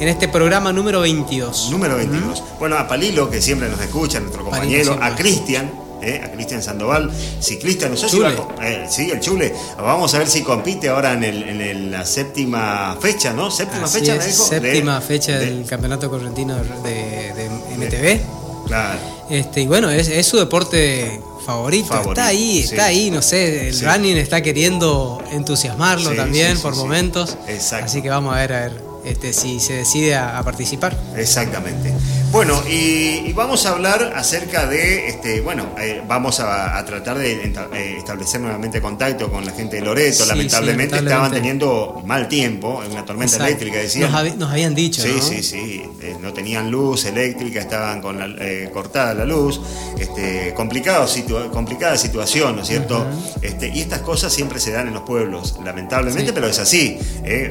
B: en este programa número 22.
A: Número 22. Bueno, a Palilo, que siempre nos escucha, nuestro compañero, a Cristian, eh, a Cristian Sandoval, ciclista, no sé si
B: Chule.
A: va a eh, sí, el Chule. Vamos a ver si compite ahora en, el, en el- la séptima fecha, ¿no? Séptima
B: Así
A: fecha,
B: es,
A: dijo.
B: séptima
A: De-
B: fecha
A: de-
B: del Campeonato Correntino de, de MTV.
A: Claro.
B: Este, y bueno, es, es su deporte favorito.
A: Favorito,
B: está ahí,
A: sí.
B: está ahí, no sé, el
A: Sí.
B: running está queriendo entusiasmarlo
A: Sí,
B: también por momentos.
A: Exacto.
B: Así que vamos a ver, a ver este, si se decide a, a participar.
A: Exactamente. Bueno, y, vamos a hablar acerca de, este, bueno, eh, vamos a, tratar de eh, establecer nuevamente contacto con la gente de Loreto. lamentablemente, estaban teniendo mal tiempo, una tormenta eléctrica, decían.
B: Nos, habían dicho.
A: Sí, sí, sí. Eh, no tenían luz eléctrica, estaban con la, cortada la luz. Este, complicado complicada situación, ¿no es cierto? este, y estas cosas siempre se dan en los pueblos, lamentablemente, pero es así.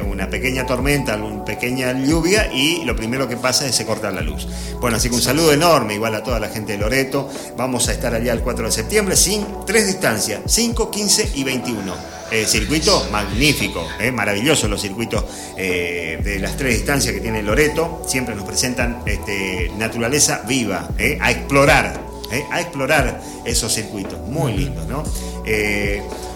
A: Una pequeña tormenta, una pequeña lluvia y lo primero que pasa es se corta la luz. Bueno, así que un saludo enorme igual a toda la gente de Loreto. Vamos a estar allá el 4 de septiembre sin tres distancias, 5, 15 y 21. Eh, circuito magnífico, eh, maravilloso los circuitos eh, de las tres distancias que tiene Loreto. Siempre nos presentan este, naturaleza viva, a explorar, a explorar esos circuitos. Muy lindos, ¿no?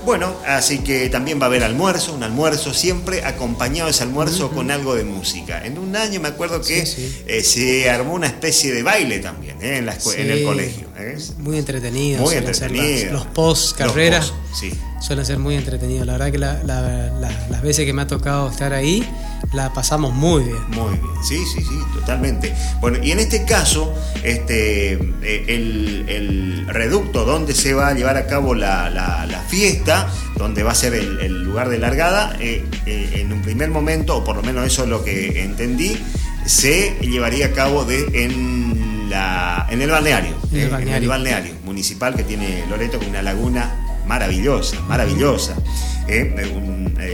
A: Bueno, así que también va a haber almuerzo, un almuerzo siempre acompañado ese almuerzo con algo de música. En un año me acuerdo que eh, se armó una especie de baile también eh, en, la en el colegio.
B: ¿eh? Muy entretenido. Muy entretenido. Los post carreras sí. suelen ser muy entretenidos. La verdad que las veces que me ha tocado estar ahí, la pasamos muy bien.
A: Muy bien, sí, sí, sí, totalmente. Bueno, y en este caso, este, el, reducto donde se va a llevar a cabo la fiesta, donde va a ser el, lugar de largada, eh, eh, en un primer momento, o por lo menos eso es lo que entendí, se llevaría a cabo de, en, la, en el balneario, en el eh, balneario, municipal que tiene Loreto con una laguna maravillosa, maravillosa,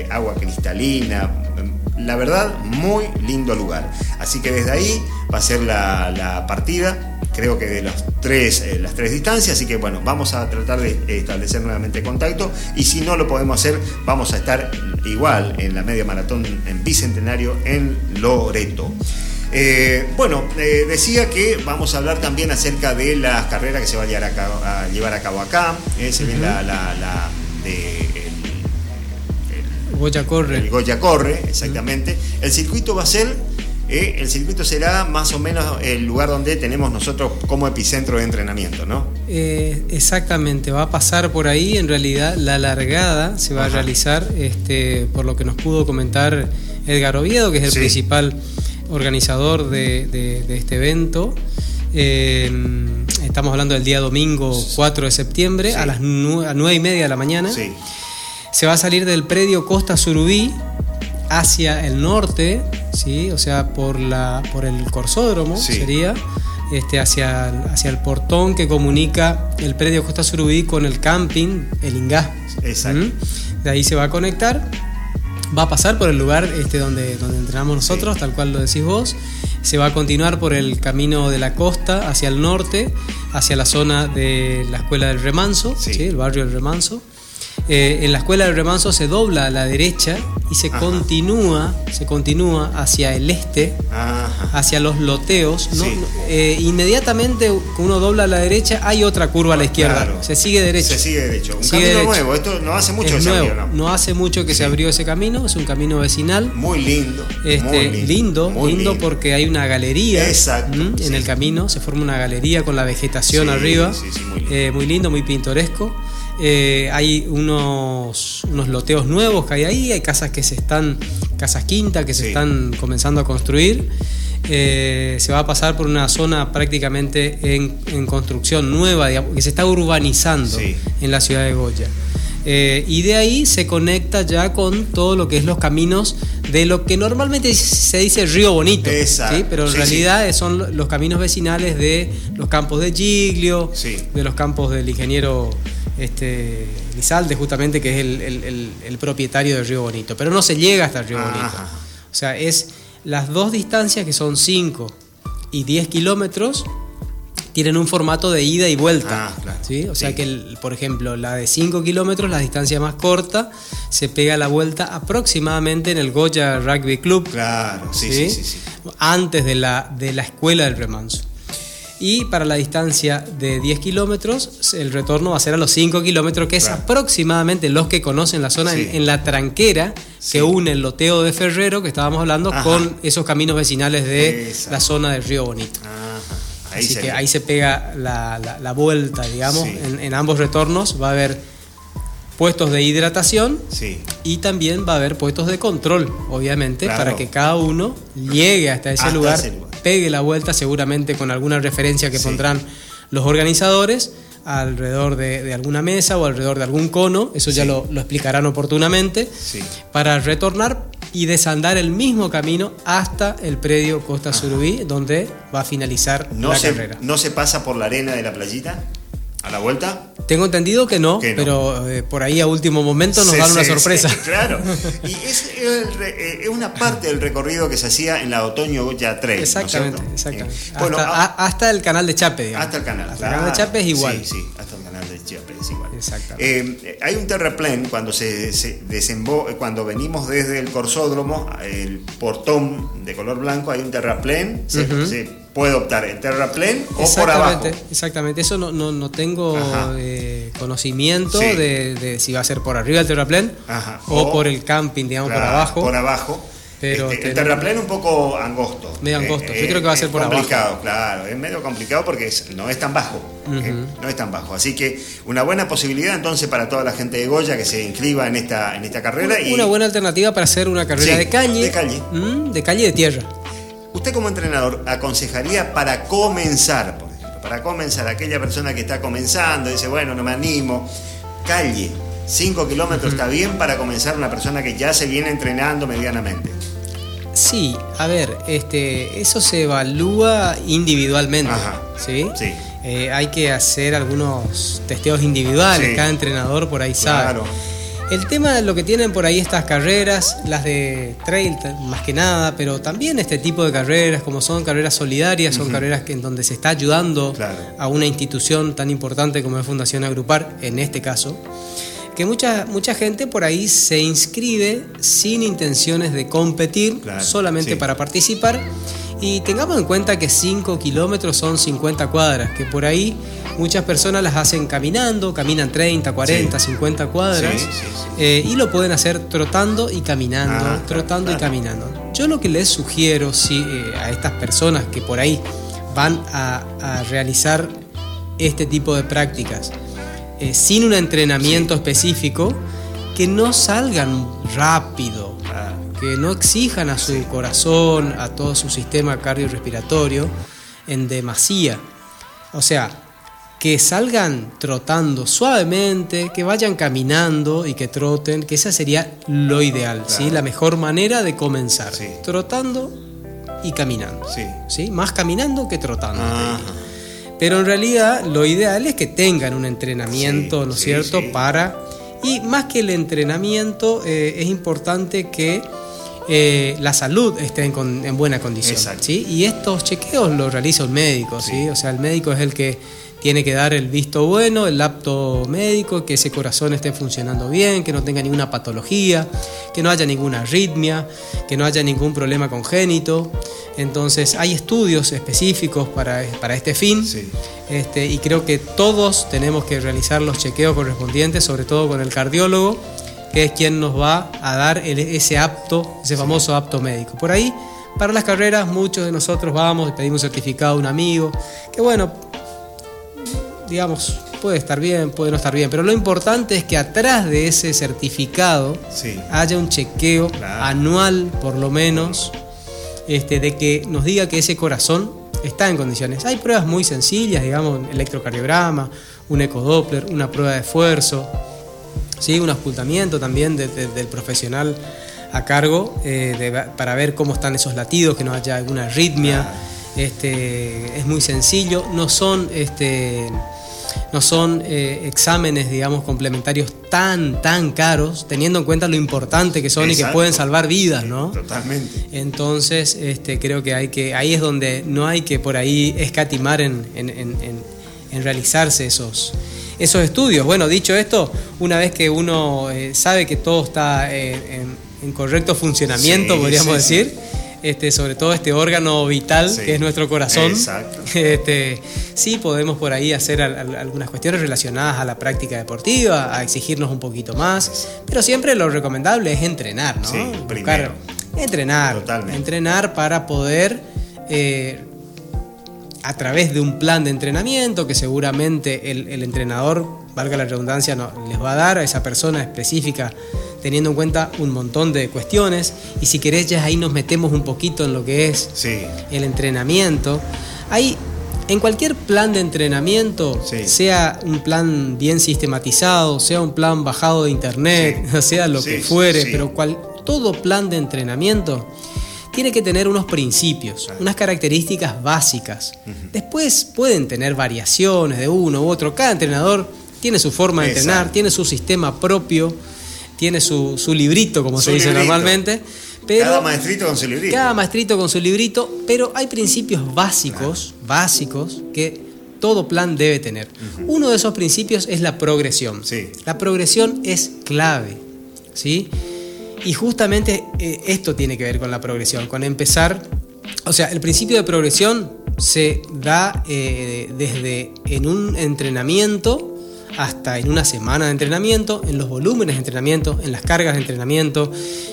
A: agua cristalina, la verdad, muy lindo lugar. Así que desde ahí va a ser la, la partida creo que de las tres, eh, las tres distancias, así que bueno, vamos a tratar de establecer nuevamente contacto y si no lo podemos hacer, vamos a estar igual en la media maratón en Bicentenario en Loreto. Eh, bueno, eh, decía que vamos a hablar también acerca de las carreras que se va a llevar a cabo, acá. se ve la, la, de
B: Goya Corre.
A: El Goya Corre, exactamente. El circuito va a ser eh, el circuito será más o menos el lugar donde tenemos nosotros como epicentro de entrenamiento, ¿no?
B: Eh, exactamente, va a pasar por ahí. En realidad, la largada se va a realizar, este, por lo que nos pudo comentar Edgar Oviedo, que es el principal organizador de, este evento. Eh, estamos hablando del día domingo 4 de septiembre a las 9 y media de la mañana. Se va a salir del predio Costa Surubí hacia el norte, ¿sí? o sea, por, la, por el Corsódromo sería, este, hacia, hacia el portón que comunica el predio Costa Surubí con el camping, el Ingá. Exacto. ¿Mm? De ahí se va a conectar, va a pasar por el lugar este, donde, donde entrenamos nosotros, tal cual lo decís vos. Se va a continuar por el camino de la costa hacia el norte, hacia la zona de la Escuela del Remanso, el barrio del Remanso. Eh, en la escuela del remanso se dobla a la derecha y se continúa, se continúa hacia el este, hacia los loteos. Eh, inmediatamente uno dobla a la derecha, hay otra curva a la izquierda. Se sigue derecho.
A: Se sigue derecho. Un camino nuevo. Esto no hace mucho que se abrió,
B: ¿no? hace mucho que se abrió ese camino. Es un camino vecinal.
A: Muy lindo.
B: Este, lindo, lindo, porque hay una galería en el camino. Se forma una galería con la vegetación arriba. Muy lindo. Eh, muy lindo, muy pintoresco. Eh, hay unos, unos, loteos nuevos que hay ahí, hay casas que se están, casas quinta que se están comenzando a construir. Eh, se va a pasar por una zona prácticamente en, construcción nueva, que se está urbanizando en la ciudad de Goya. Eh, y de ahí se conecta ya con todo lo que es los caminos de lo que normalmente se dice Río Bonito, pero en realidad son los caminos vecinales de los campos de Giglio, de los campos del ingeniero este, Lizalde, justamente, que es el, propietario del Río Bonito. Pero no se llega hasta el Río Bonito. O sea, es las dos distancias que son 5 y 10 kilómetros tienen un formato de ida y vuelta. Ah, ¿sí? O sea que, por ejemplo, la de 5 kilómetros, la distancia más corta, se pega la vuelta aproximadamente en el Goya Rugby Club.
A: Claro, sí, sí, sí.
B: Antes de la, de la escuela del remanso. Y para la distancia de 10 kilómetros, el retorno va a ser a los 5 kilómetros, que es aproximadamente los que conocen la zona en, la tranquera que une el loteo de Ferrero, que estábamos hablando, con esos caminos vecinales de la zona del Río Bonito. Ahí Así que ahí se pega la, vuelta, digamos. En, ambos retornos. Va a haber puestos de hidratación y también va a haber puestos de control, obviamente, para que cada uno llegue hasta ese lugar despegue la vuelta, seguramente con alguna referencia que pondrán los organizadores alrededor de, alguna mesa o alrededor de algún cono, eso ya lo, explicarán oportunamente, para retornar y desandar el mismo camino hasta el predio Costa Surubí, donde va a finalizar
A: no
B: la carrera.
A: ¿No se pasa por la arena de la playita? ¿A la vuelta?
B: Tengo entendido que no, pero eh, por ahí a último momento nos dan una sorpresa.
A: claro, y es, eh, es, una parte del recorrido que se hacía en la Otoño ya 3.
B: Exactamente, exactamente. hasta, el canal de Chape,
A: digamos. Hasta el canal.
B: Hasta el canal de Chape es igual.
A: Sí, sí, hasta el canal de Chape es igual. Exactamente. Eh, hay un terraplén cuando se, se cuando venimos desde el corsódromo, el portón de color blanco, hay un terraplén, puede optar el terraplén o por abajo.
B: Exactamente, eso no, no, no tengo eh, conocimiento de, si va a ser por arriba el terraplén o, por el camping, digamos, por abajo.
A: Por abajo. Pero este, el terraplén un poco angosto.
B: Medio angosto. Yo creo que va a ser por
A: complicado, claro. Es medio complicado porque no es tan bajo. No es tan bajo. Así que una buena posibilidad entonces para toda la gente de Goya que se inscriba en esta, en esta carrera.
B: Una, buena alternativa para hacer una carrera de calle.
A: De calle.
B: de calle de tierra.
A: Usted como entrenador aconsejaría para comenzar, por ejemplo, para comenzar, aquella persona que está comenzando, dice, bueno, no me animo, calle, 5 kilómetros está bien para comenzar una persona que ya se viene entrenando medianamente.
B: Sí, a ver, este, eso se evalúa individualmente, ¿sí? Sí. Eh, hay que hacer algunos testeos individuales, cada entrenador por ahí sabe. El tema de lo que tienen por ahí estas carreras, las de trail más que nada, pero también este tipo de carreras, como son carreras solidarias, son carreras que, en donde se está ayudando a una institución tan importante como es Fundación Agrupar, en este caso, que mucha, mucha gente por ahí se inscribe sin intenciones de competir, solamente para participar. Y tengamos en cuenta que 5 kilómetros son 50 cuadras, que por ahí Muchas personas las hacen caminando, caminan 30, 40, 50 cuadras eh, y lo pueden hacer trotando y caminando, ah, trotando y caminando. Yo lo que les sugiero si, eh, a estas personas que por ahí van a, realizar este tipo de prácticas eh, sin un entrenamiento específico, que no salgan rápido, que no exijan a su corazón, a todo su sistema cardiorrespiratorio en demasía. O sea, que salgan trotando suavemente, que vayan caminando y que troten, que esa sería lo ideal, ¿sí? la mejor manera de comenzar, trotando y caminando, sí. más caminando que trotando. Pero en realidad lo ideal es que tengan un entrenamiento, ¿no es cierto?, para... Y más que el entrenamiento, eh, es importante que eh, la salud esté en, buena condición. ¿sí? Y estos chequeos los realiza un médico, ¿sí? o sea, el médico es el que tiene que dar el visto bueno, el apto médico, que ese corazón esté funcionando bien, que no tenga ninguna patología, que no haya ninguna arritmia, que no haya ningún problema congénito. Entonces hay estudios específicos para, para este fin este, y creo que todos tenemos que realizar los chequeos correspondientes, sobre todo con el cardiólogo, que es quien nos va a dar ese apto, ese famoso apto médico. Por ahí, para las carreras, muchos de nosotros vamos y pedimos certificado a un amigo, que bueno, digamos, puede estar bien, puede no estar bien, pero lo importante es que atrás de ese certificado haya un chequeo anual, por lo menos, este, de que nos diga que ese corazón está en condiciones. Hay pruebas muy sencillas, digamos, un electrocardiograma, un ecodoppler, una prueba de esfuerzo, ¿sí? un ocultamiento también del profesional a cargo eh, para ver cómo están esos latidos, que no haya alguna arritmia. Este, es muy sencillo, no son este, no son eh, exámenes, digamos, complementarios tan, tan caros, teniendo en cuenta lo importante que son y que pueden salvar vidas, ¿no?
A: Totalmente.
B: Entonces, este, creo que hay que, ahí es donde no hay que por ahí escatimar en, realizarse esos, esos estudios. Bueno, dicho esto, una vez que uno eh, sabe que todo está eh, en, correcto funcionamiento, podríamos decir, este, sobre todo este órgano vital que es nuestro corazón. Este, sí podemos por ahí hacer algunas cuestiones relacionadas a la práctica deportiva, a exigirnos un poquito más, pero siempre lo recomendable es entrenar, ¿no?
A: Buscar,
B: entrenar, entrenar para poder eh, a través de un plan de entrenamiento que seguramente el, entrenador, valga la redundancia, no, les va a dar a esa persona específica teniendo en cuenta un montón de cuestiones. Y si querés, ya ahí nos metemos un poquito en lo que es el entrenamiento. Hay en cualquier plan de entrenamiento, sea un plan bien sistematizado, sea un plan bajado de internet, sea lo que fuere, pero cual, todo plan de entrenamiento tiene que tener unos principios, unas características básicas. Después pueden tener variaciones de uno u otro. Cada entrenador tiene su forma de entrenar, tiene su sistema propio, tiene su, librito, como se dice normalmente.
A: cada maestrito con su librito.
B: Cada maestrito con su librito, pero hay principios básicos, básicos, que todo plan debe tener. Uno de esos principios es la progresión. La progresión es clave. ¿sí? Y justamente eh, esto tiene que ver con la progresión, con empezar, o sea, el principio de progresión se da eh, desde en un entrenamiento hasta en una semana de entrenamiento, en los volúmenes de entrenamiento, en las cargas de entrenamiento,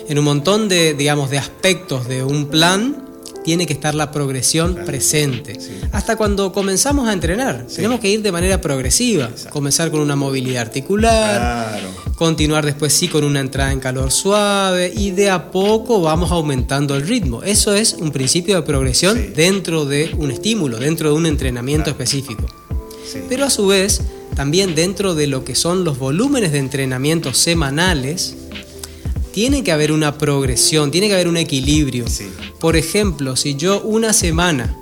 B: en un montón de, digamos, de aspectos de un plan tiene que estar la progresión presente. Hasta cuando comenzamos a entrenar, tenemos que ir de manera progresiva. Comenzar con una movilidad articular, continuar después sí con una entrada en calor suave y de a poco vamos aumentando el ritmo. Eso es un principio de progresión dentro de un estímulo, dentro de un entrenamiento específico. Pero a su vez, también dentro de lo que son los volúmenes de entrenamiento semanales, tiene que haber una progresión, tiene que haber un equilibrio. Por ejemplo, si yo una semana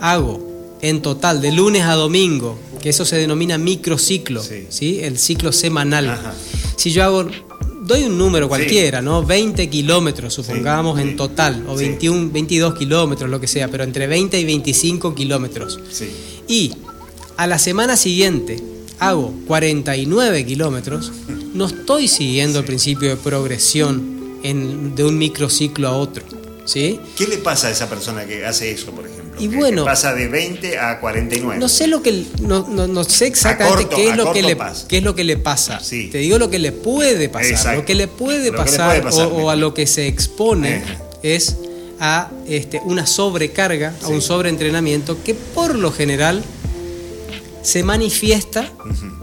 B: hago en total de lunes a domingo, que eso se denomina microciclo, sí. el ciclo semanal. Si yo hago, doy un número cualquiera, ¿no? 20 kilómetros, supongamos, en total, o 21, 22 kilómetros, lo que sea, pero entre 20 y 25 kilómetros. Y a la semana siguiente hago 49 kilómetros, no estoy siguiendo el principio de progresión de un microciclo a otro. ¿sí?
A: ¿Qué le pasa a esa persona que hace eso, por ejemplo?
B: Y bueno,
A: pasa de 20 a 49.
B: No sé lo que no, sé exactamente qué, es lo que le, qué es lo que le pasa. Te digo lo que le puede pasar. Lo que le puede pasar, o, a lo que se expone es a este, una sobrecarga, a un sobreentrenamiento que por lo general se manifiesta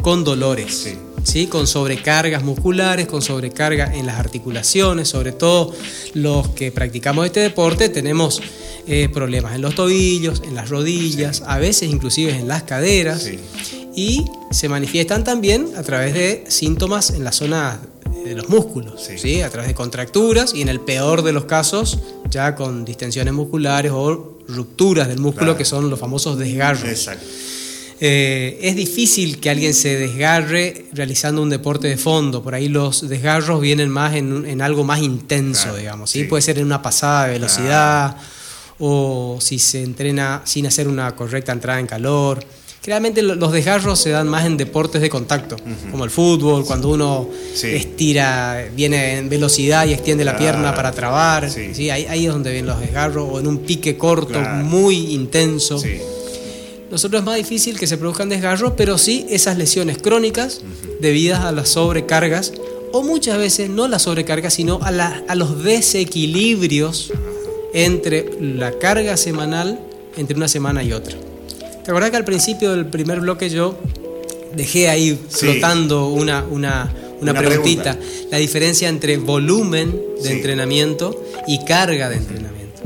B: con dolores. Sí. con sobrecargas musculares, con sobrecarga en las articulaciones, sobre todo los que practicamos este deporte tenemos eh, problemas en los tobillos, en las rodillas, a veces inclusive en las caderas y se manifiestan también a través de síntomas en la zona de los músculos, sí. a través de contracturas y en el peor de los casos ya con distensiones musculares o rupturas del músculo que son los famosos desgarros. Exacto. Eh, es difícil que alguien se desgarre realizando un deporte de fondo. Por ahí los desgarros vienen más en, algo más intenso, digamos. ¿sí? Puede ser en una pasada de velocidad o si se entrena sin hacer una correcta entrada en calor. Generalmente los desgarros se dan más en deportes de contacto, como el fútbol, cuando uno estira, viene en velocidad y extiende la pierna para trabar. Sí. Ahí, ahí, es donde vienen los desgarros, o en un pique corto muy intenso nosotros es más difícil que se produzcan desgarros, pero sí esas lesiones crónicas debidas a las sobrecargas, o muchas veces no las sobrecargas, sino a, a los desequilibrios entre la carga semanal entre una semana y otra. ¿Te acuerdas que al principio del primer bloque yo dejé ahí flotando una, una, preguntita? La diferencia entre volumen de entrenamiento y carga de entrenamiento.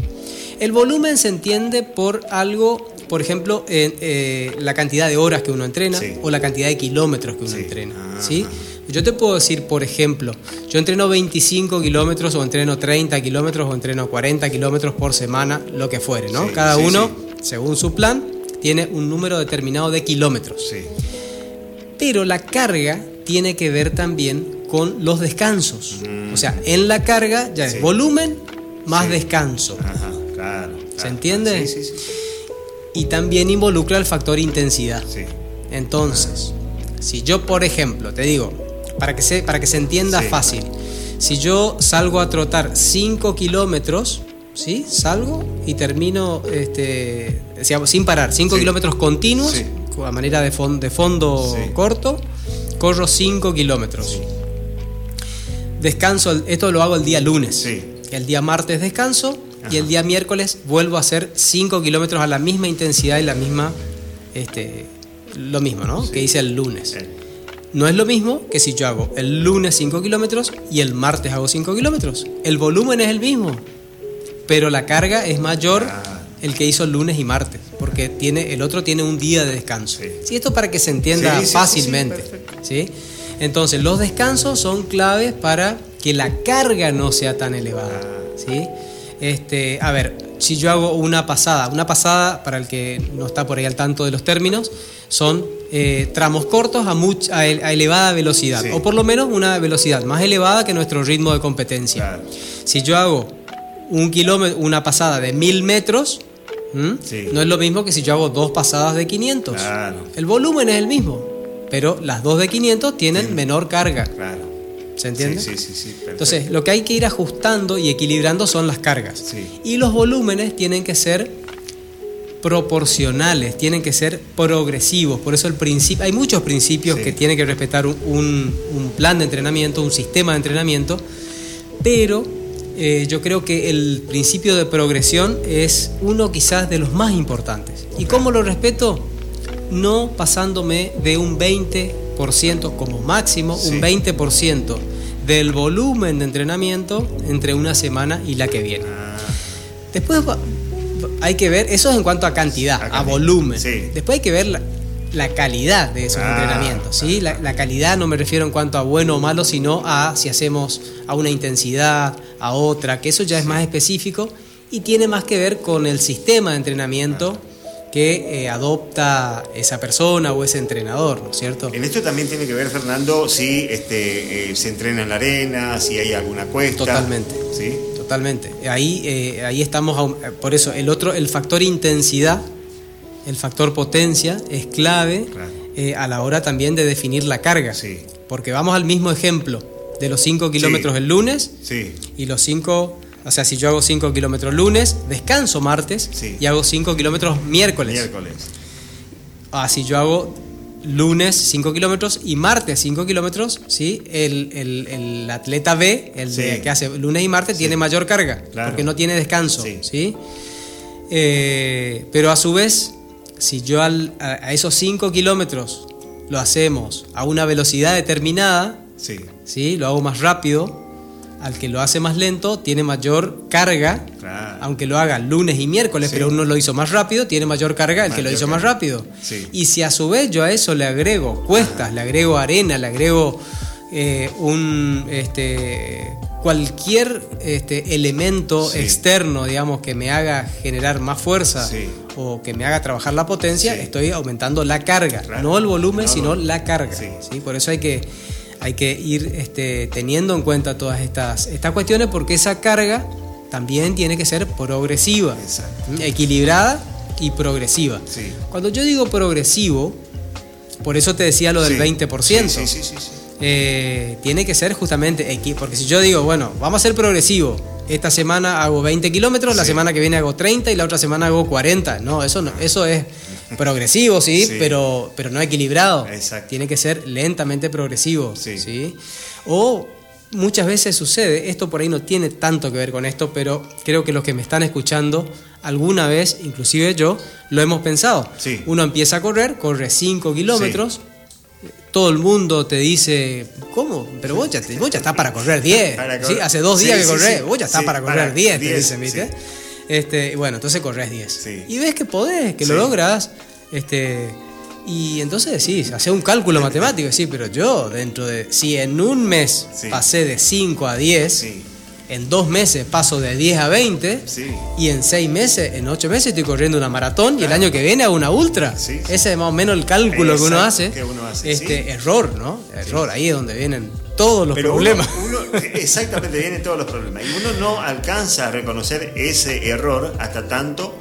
B: El volumen se entiende por algo por ejemplo, eh, la cantidad de horas que uno entrena o la cantidad de kilómetros que uno entrena. ¿sí? Yo te puedo decir, por ejemplo, yo entreno 25 kilómetros o entreno 30 kilómetros o entreno 40 kilómetros por semana, lo que fuere, ¿no? Cada uno, según su plan, tiene un número determinado de kilómetros. Pero la carga tiene que ver también con los descansos. O sea, en la carga ya es volumen más descanso. Ajá, claro, ¿Se entiende? Sí, sí, sí y también involucra el factor intensidad. Entonces, si yo, por ejemplo, te digo, para que se, para que se entienda fácil, si yo salgo a trotar 5 kilómetros, ¿sí? Salgo y termino este, sin parar, 5 kilómetros continuos, a manera de, de fondo corto, corro 5 kilómetros. Descanso, esto lo hago el día lunes. El día martes descanso, y el día miércoles vuelvo a hacer 5 kilómetros a la misma intensidad y la misma, este, lo mismo, ¿no? Que hice el lunes. No es lo mismo que si yo hago el lunes 5 kilómetros y el martes hago 5 kilómetros. El volumen es el mismo, pero la carga es mayor el que hizo el lunes y martes, porque tiene, el otro tiene un día de descanso. Sí. esto para que se entienda fácilmente. Sí, Entonces, los descansos son claves para que la carga no sea tan elevada. Ah. ¿sí? Este, a ver, si yo hago una pasada, una pasada, para el que no está por ahí al tanto de los términos, son eh, tramos cortos a, mucha, elevada velocidad, o por lo menos una velocidad más elevada que nuestro ritmo de competencia. Si yo hago un kilómetro, una pasada de mil metros, no es lo mismo que si yo hago dos pasadas de 500. El volumen es el mismo, pero las dos de 500 tienen menor carga. Claro. ¿Se entiende? Sí, sí, sí. Entonces, lo que hay que ir ajustando y equilibrando son las cargas. Y los volúmenes tienen que ser proporcionales, tienen que ser progresivos. Por eso el principio, hay muchos principios que tienen que respetar un, plan de entrenamiento, un sistema de entrenamiento, pero eh, yo creo que el principio de progresión es uno quizás de los más importantes. ¿Y cómo lo respeto? No pasándome de un 20 como máximo, un 20% del volumen de entrenamiento entre una semana y la que viene. Ah. Después hay que ver, eso es en cuanto a cantidad, a, volumen. Después hay que ver la, calidad de esos ah, entrenamientos. ¿sí? La, calidad no me refiero en cuanto a bueno o malo, sino a si hacemos a una intensidad, a otra, que eso ya es más específico y tiene más que ver con el sistema de entrenamiento. Ah que eh, adopta esa persona o ese entrenador, ¿no es cierto?
A: En esto también tiene que ver, Fernando, si este, eh, se entrena en la arena, si hay alguna cuesta.
B: Totalmente. ¿Sí? Totalmente. Ahí, eh, ahí estamos, por eso, el otro, el factor intensidad, el factor potencia es clave a la hora también de definir la carga. Sí. Porque vamos al mismo ejemplo de los 5 kilómetros el lunes y los 5 o sea, si yo hago 5 kilómetros lunes, descanso martes y hago 5 kilómetros miércoles. Miércoles. Ah, si yo hago lunes 5 kilómetros y martes 5 kilómetros, ¿sí? El, atleta B, el que hace lunes y martes, tiene mayor carga, porque no tiene descanso. Sí. Eh, pero a su vez, si yo a, a, esos 5 kilómetros lo hacemos a una velocidad determinada, sí. lo hago más rápido, al que lo hace más lento tiene mayor carga, aunque lo haga lunes y miércoles, pero uno lo hizo más rápido, tiene mayor carga el que lo hizo más rápido. Y si a su vez yo a eso le agrego cuestas, le agrego arena, le agrego eh, un este, cualquier este, elemento externo, digamos, que me haga generar más fuerza o que me haga trabajar la potencia, estoy aumentando la carga, no el volumen, sino la carga. ¿sí? Por eso hay que hay que ir este, teniendo en cuenta todas estas, estas cuestiones porque esa carga también tiene que ser progresiva, equilibrada y progresiva. Cuando yo digo progresivo, por eso te decía lo del 20%. Eh, tiene que ser justamente, porque si yo digo, bueno, vamos a ser progresivo, esta semana hago 20 kilómetros, la semana que viene hago 30 y la otra semana hago 40. No, eso no, eso es progresivo, sí, Pero, pero no equilibrado. Tiene que ser lentamente progresivo. Sí. O muchas veces sucede, esto por ahí no tiene tanto que ver con esto, pero creo que los que me están escuchando, alguna vez, inclusive yo, lo hemos pensado. Uno empieza a correr, corre 5 kilómetros. Todo el mundo te dice, ¿cómo? Pero vos ya, vos ya estás para correr 10. Hace dos días que corres, vos ya estás para correr 10, te dicen, ¿viste? Este, bueno, entonces corres 10. Y ves que podés, que lo logras. Este, y entonces decís, hace un cálculo matemático, sí, pero yo dentro de, si en un mes pasé de 5 a 10, en dos meses paso de 10 a 20, y en seis meses, en ocho meses estoy corriendo una maratón y el año que viene hago una ultra. Ese es más o menos el cálculo que uno hace. este, Error, ¿no? Error, ahí es donde vienen todos los problemas.
A: exactamente, vienen todos los problemas. Y uno no alcanza a reconocer ese error hasta tanto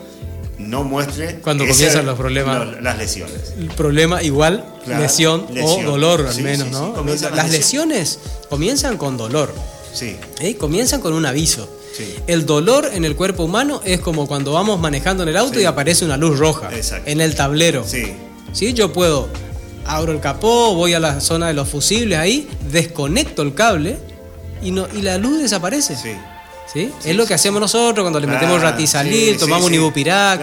A: no muestre
B: cuando comienzan los problemas.
A: las lesiones.
B: El problema igual lesión, o dolor al menos no las lesiones comienzan con dolor sí ¿Eh? comienzan con un aviso el dolor en el cuerpo humano es como cuando vamos manejando en el auto y aparece una luz roja en el tablero sí. sí yo puedo abro el capó, voy a la zona de los fusibles ahí, desconecto el cable y, no, y la luz desaparece. Sí. ¿Sí? es lo que hacemos nosotros cuando le metemos ratizalil, tomamos un ibupirac,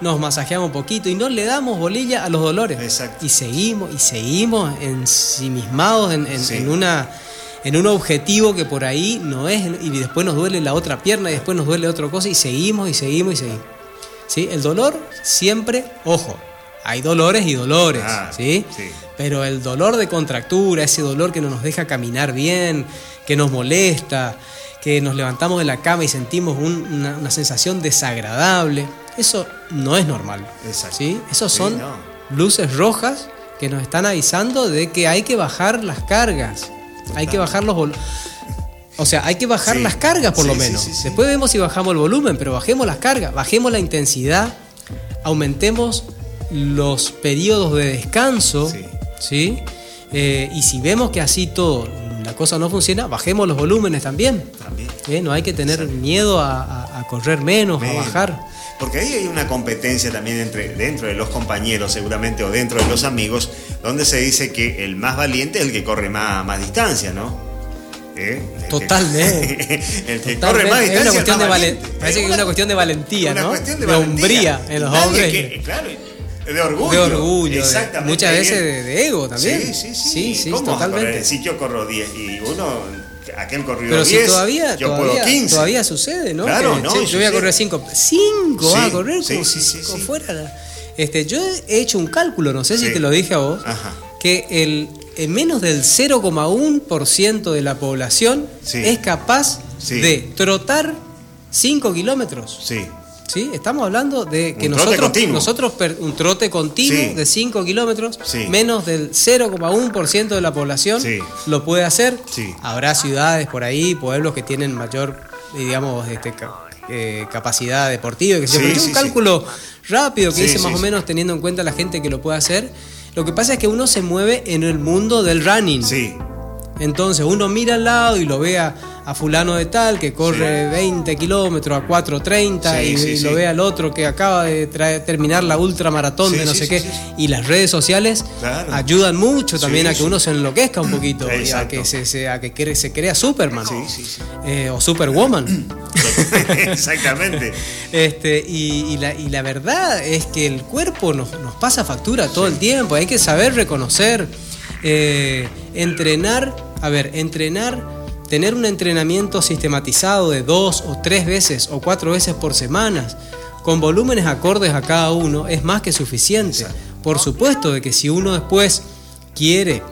B: nos masajeamos un poquito y no le damos bolilla a los dolores. Y seguimos, y seguimos ensimismados en, en, una en un objetivo que por ahí no es, y después nos duele la otra pierna, y después nos duele otra cosa, y seguimos, y seguimos, y seguimos. ¿Sí? El dolor siempre, ojo, hay dolores y dolores, ah, ¿sí? Pero el dolor de contractura, ese dolor que no nos deja caminar bien, que nos molesta, que nos levantamos de la cama y sentimos una, sensación desagradable, eso no es normal. ¿sí? Esos son luces rojas que nos están avisando de que hay que bajar las cargas, hay que bajar los o sea, hay que bajar las cargas por lo menos. Después vemos si bajamos el volumen, pero bajemos las cargas, bajemos la intensidad, aumentemos los periodos de descanso, ¿sí? Eh, y si vemos que así todo la cosa no funciona, bajemos los volúmenes también. ¿Eh? No hay que tener miedo a, correr menos, a bajar.
A: Porque ahí hay una competencia también entre, dentro de los compañeros, seguramente, o dentro de los amigos, donde se dice que el más valiente es el que corre más, más distancia, ¿no?
B: ¿Eh? Totalmente. el que corre más distancia. Es una cuestión de Parece que es una cuestión de valentía, ¿no? Cuestión de, hombría en los hombres.
A: claro, de orgullo.
B: De orgullo. Exactamente. muchas veces de, ego también.
A: Sí, sí, sí. totalmente. Si yo corro 10 y uno aquel corrió Pero 10, si
B: todavía, yo todavía, puedo 15. Todavía sucede, ¿no?
A: Claro, no.
B: yo voy a correr 5. 5 a correr como si fuera. Este, yo he hecho un cálculo, no sé si te lo dije a vos, que el, en menos del 0,1% de la población es capaz de trotar 5 kilómetros.
A: Sí.
B: ¿Sí? Estamos hablando de que nosotros, nosotros un trote continuo de 5 kilómetros, menos del 0,1% de la población lo puede hacer. Habrá ciudades por ahí, pueblos que tienen mayor, digamos, este, eh, capacidad deportiva. Que es un cálculo rápido que dice más o menos teniendo en cuenta la gente que lo puede hacer. Lo que pasa es que uno se mueve en el mundo del running. Entonces uno mira al lado y lo ve a, fulano de tal que corre 20 kilómetros a 4.30 y, lo ve al otro que acaba de terminar la ultramaratón de no sé qué. Y las redes sociales ayudan mucho también a que uno se enloquezca un poquito y a que se, a que se crea Superman eh, o Superwoman.
A: Exactamente.
B: este, y, la, verdad es que el cuerpo nos, pasa factura todo el tiempo, hay que saber reconocer. Eh, entrenar, a ver, entrenar, tener un entrenamiento sistematizado de dos o tres veces o cuatro veces por semana, con volúmenes acordes a cada uno, es más que suficiente. Por supuesto de que si uno después quiere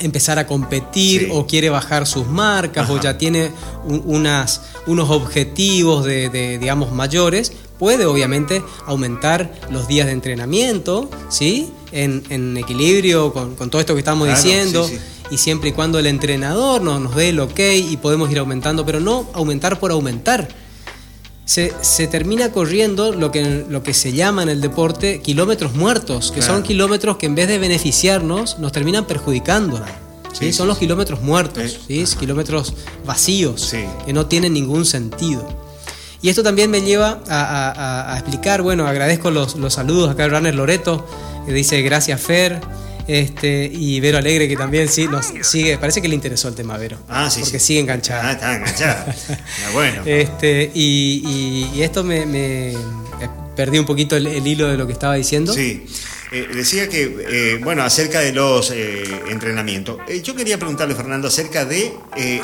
B: empezar a competir o quiere bajar sus marcas o ya tiene unas, unos objetivos de, digamos, mayores, puede obviamente aumentar los días de entrenamiento, ¿sí? En, equilibrio con, todo esto que estamos diciendo. Y siempre y cuando el entrenador nos, nos dé el ok y podemos ir aumentando, pero no aumentar por aumentar. Se, termina corriendo lo que, lo que se llama en el deporte kilómetros muertos, que son kilómetros que en vez de beneficiarnos nos terminan perjudicando. ¿sí? son los kilómetros muertos, ¿sí? kilómetros vacíos, que no tienen ningún sentido. Y esto también me lleva a, explicar, bueno, agradezco los, los saludos acá de Runner Loreto, que dice gracias Fer. Este, y Vero Alegre, que también sí nos sigue, parece que le interesó el tema Vero.
A: Ah, sí.
B: Porque sigue enganchada.
A: Ah, está enganchada. bueno.
B: Este, y, esto me, perdí un poquito el, hilo de lo que estaba diciendo.
A: Sí. Eh, decía que, eh, bueno, acerca de los eh, entrenamientos. yo quería preguntarle, Fernando, acerca de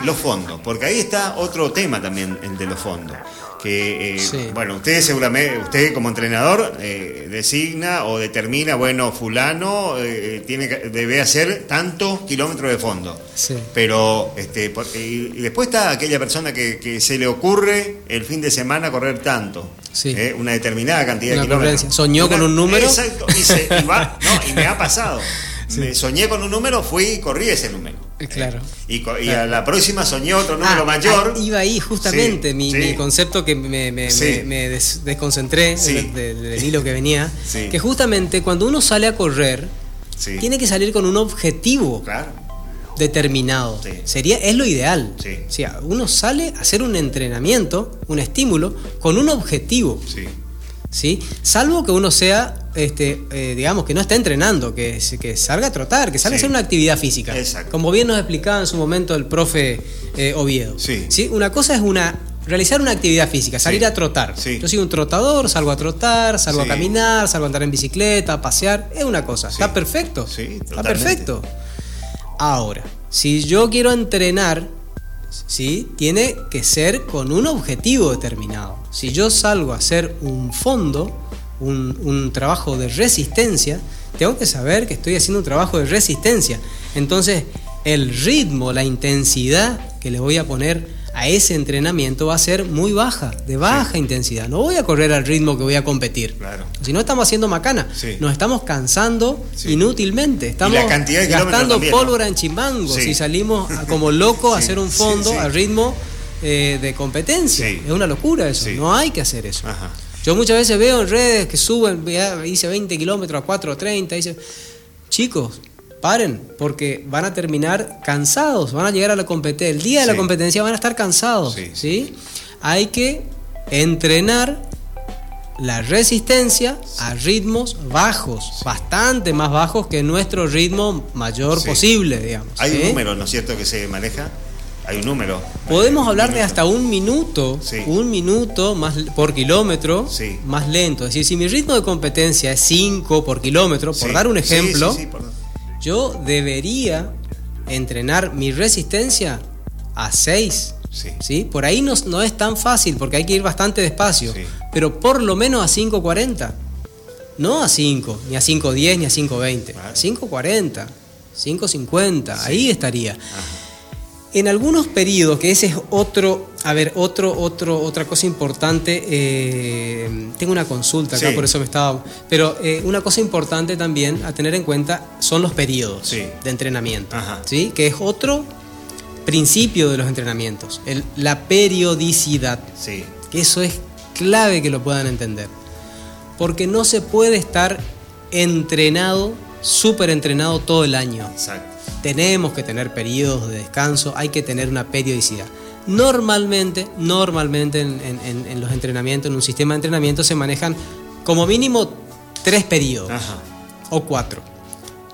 A: los fondos, porque ahí está otro tema también, el de los fondos que, eh, bueno, usted seguramente, usted como entrenador eh, designa o determina, bueno, fulano eh, tiene debe hacer tantos kilómetros de fondo. Sí. Pero, este, y, después está aquella persona que, se le ocurre el fin de semana correr tanto. Sí. una determinada cantidad de kilómetros.
B: Soñó con un número.
A: Exacto, y, va, no, y me ha pasado. Me soñé con un número, fui y corrí ese número.
B: Eh, claro.
A: Y, a la próxima soñé otro número ah, mayor.
B: iba ahí justamente mi, concepto que me, desconcentré del, hilo que venía. Que justamente cuando uno sale a correr, tiene que salir con un objetivo. determinado. Sería, es lo ideal. O sea, uno sale a hacer un entrenamiento, un estímulo, con un objetivo. ¿Sí? Salvo que uno sea, este, eh, digamos, que no esté entrenando, que, que salga a trotar, que salga a hacer una actividad física. Como bien nos explicaba en su momento el profe eh, Oviedo. Sí. Una cosa es una realizar una actividad física, salir a trotar.
A: Sí.
B: Yo soy un trotador, salgo a trotar, salgo
A: Sí.
B: a caminar, salgo a andar en bicicleta, a pasear, es una cosa.
A: Sí.
B: Está perfecto.
A: Sí,
B: Está perfecto. Ahora, si yo quiero entrenar, ¿sí? tiene que ser con un objetivo determinado. Si yo salgo a hacer un fondo, un, un trabajo de resistencia, tengo que saber que estoy haciendo un trabajo de resistencia. Entonces, el ritmo, la intensidad que le voy a poner a ese entrenamiento va a ser muy baja, de baja intensidad. No voy a correr al ritmo que voy a competir.
A: Claro.
B: Si no estamos haciendo macana,
A: Sí.
B: nos estamos cansando
A: Sí.
B: inútilmente. Estamos
A: la cantidad de kilómetros
B: gastando
A: también, ¿no?
B: pólvora en chimbango. Si salimos como locos a hacer un fondo al ritmo eh, de competencia. Es una locura eso. No hay que hacer eso.
A: Ajá.
B: Yo muchas veces veo en redes que suben, ya hice 20 kilómetros a 4.30, dice, chicos, paren, porque van a terminar cansados, van a llegar a la competencia, el día de la competencia van a estar cansados,
A: Sí.
B: ¿sí? Hay que entrenar la resistencia a ritmos bajos, bastante más bajos que nuestro ritmo mayor
A: Sí.
B: posible, digamos.
A: Hay un número, ¿no es cierto?, que se maneja. Hay un número.
B: Podemos
A: Un
B: hablar de hasta un minuto, un minuto más por kilómetro, más lento. Es decir, si mi ritmo de competencia es 5 por kilómetro, por dar un ejemplo,
A: por-
B: yo debería entrenar mi resistencia a 6.
A: Sí.
B: ¿sí? Por ahí no, no es tan fácil porque hay que ir bastante despacio,
A: Sí.
B: pero por lo menos a 5.40. No a 5, ni a 5.10, ni a 5.20.
A: Claro.
B: 5.40, 5.50, ahí estaría. En algunos periodos, que ese es otro, a ver, otro, otro, otra cosa importante, eh, tengo una consulta acá,
A: Sí.
B: por eso me estaba, pero eh, una cosa importante también a tener en cuenta son los periodos
A: Sí.
B: de entrenamiento,
A: Ajá.
B: ¿sí? Que es otro principio de los entrenamientos, el- la periodicidad,
A: Sí.
B: que eso es clave que lo puedan entender, porque no se puede estar entrenado, súper entrenado todo el año.
A: Exacto.
B: Tenemos que tener periodos de descanso, hay que tener una periodicidad. Normalmente, normalmente en, en- en- en los entrenamientos, en un sistema de entrenamiento se manejan como mínimo tres periodos
A: Ajá.
B: o cuatro.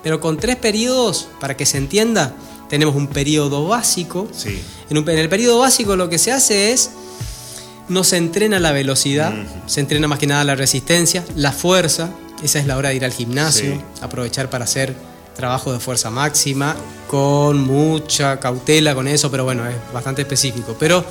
B: Pero con tres periodos, para que se entienda, tenemos un periodo básico.
A: Sí.
B: En, un- en el periodo básico lo que se hace es, no se entrena la velocidad, se entrena más que nada la resistencia, la fuerza, esa es la hora de ir al gimnasio,
A: Sí.
B: aprovechar para hacer trabajo de fuerza máxima, con mucha cautela con eso, pero bueno, es bastante específico. Pero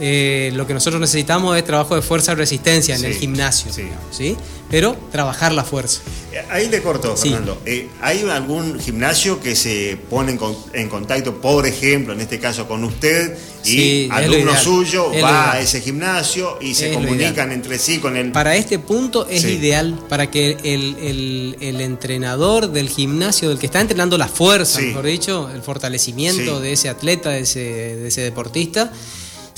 B: eh, lo que nosotros necesitamos es trabajo de fuerza y resistencia en
A: Sí,
B: el gimnasio,
A: sí.
B: ¿sí? Pero trabajar la fuerza.
A: Eh, Ahí le corto,
B: Sí.
A: Fernando. Eh, ¿Hay algún gimnasio que se pone en, con- en contacto, por ejemplo, en este caso con usted, y
B: Sí,
A: alumno suyo
B: es
A: va a ese gimnasio y se
B: Es
A: comunican entre sí con el...
B: Para este punto es
A: Sí.
B: ideal para que el, el- el entrenador del gimnasio, del que está entrenando la fuerza,
A: Sí.
B: mejor dicho, el fortalecimiento
A: Sí.
B: de ese atleta, de ese, de ese deportista,